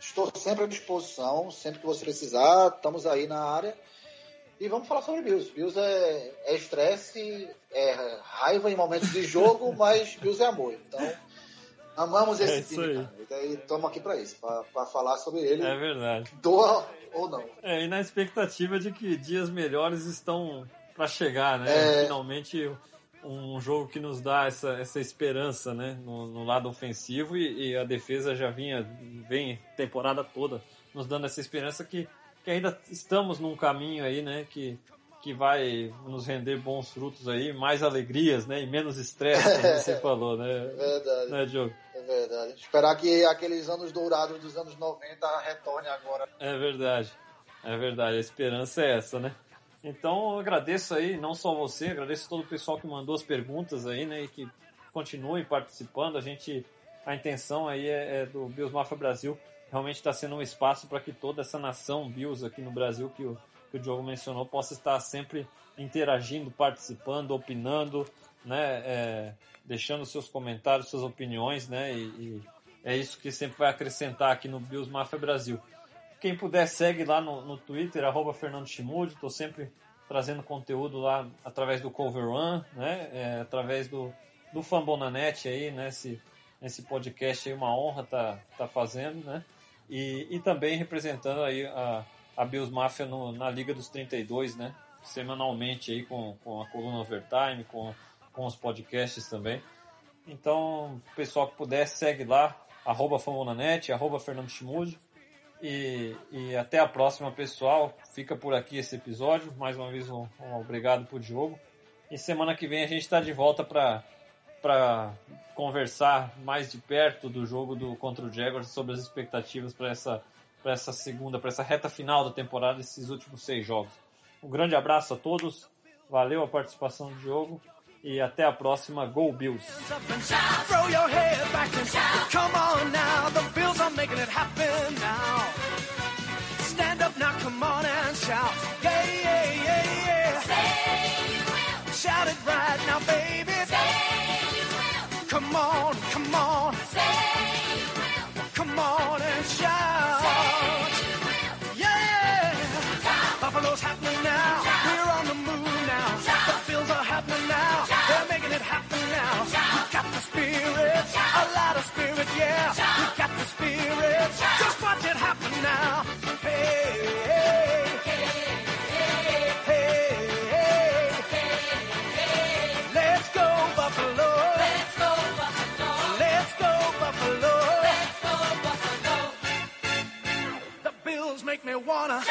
Estou sempre à disposição, sempre que você precisar, estamos aí na área. E vamos falar sobre Bills. Bills é, é estresse, é raiva em momentos de jogo, mas Bills é amor. Então, amamos esse é time. E estamos aqui para isso, para falar sobre ele. É verdade. Doa ou não. É, e na expectativa de que dias melhores estão para chegar, né? É... Finalmente um jogo que nos dá essa, essa esperança, né? No, no lado ofensivo e, e, a defesa já vinha, vem temporada toda nos dando essa esperança que, que ainda estamos num caminho aí, né? Que, que vai nos render bons frutos aí, mais alegrias, né? E menos estresse, como você falou, né? É verdade. Né, Diogo? É verdade. Esperar que aqueles anos dourados dos anos 90 retornem agora. É verdade. É verdade. A esperança é essa, né? Então eu agradeço aí, não só você, agradeço todo o pessoal que mandou as perguntas aí, né, e que continue participando. A gente, a intenção aí é, é do Bills Mafia Brasil realmente está sendo um espaço para que toda essa nação Bills aqui no Brasil que o, que o Diogo mencionou possa estar sempre interagindo, participando, opinando, né, é, deixando seus comentários, suas opiniões, né, e, e é isso que sempre vai acrescentar aqui no Bills Mafia Brasil. Quem puder, segue lá no, no Twitter, arroba Fernando Chimude. Estou sempre trazendo conteúdo lá através do Cover Run, né? É, através do, do Fambonanet aí, né? Esse, esse podcast aí, uma honra tá, tá fazendo, né? E, e também representando aí a, a Bills Mafia no, na Liga dos 32, né? Semanalmente aí com, com a coluna Overtime, com, com os podcasts também. Então, pessoal que puder, segue lá, arroba Fambonanet, arroba Fernando Chimude. E, e, até a próxima, pessoal. Fica por aqui esse episódio. Mais uma vez, um, um obrigado pro Diogo. E semana que vem a gente está de volta para conversar mais de perto do jogo do contra o Jaguars sobre as expectativas para essa, essa segunda, para essa reta final da temporada, esses últimos seis jogos. Um grande abraço a todos. Valeu a participação do Diogo e até a próxima. Go Bills! Come on come on. Say you will. Shout it a lot of spirit, yeah. We got the spirit. Just watch it happen now. Hey, hey, hey, hey, Let's go Buffalo. Let's go Buffalo. Let's go Buffalo. Let's go Buffalo. The Bills make me wanna.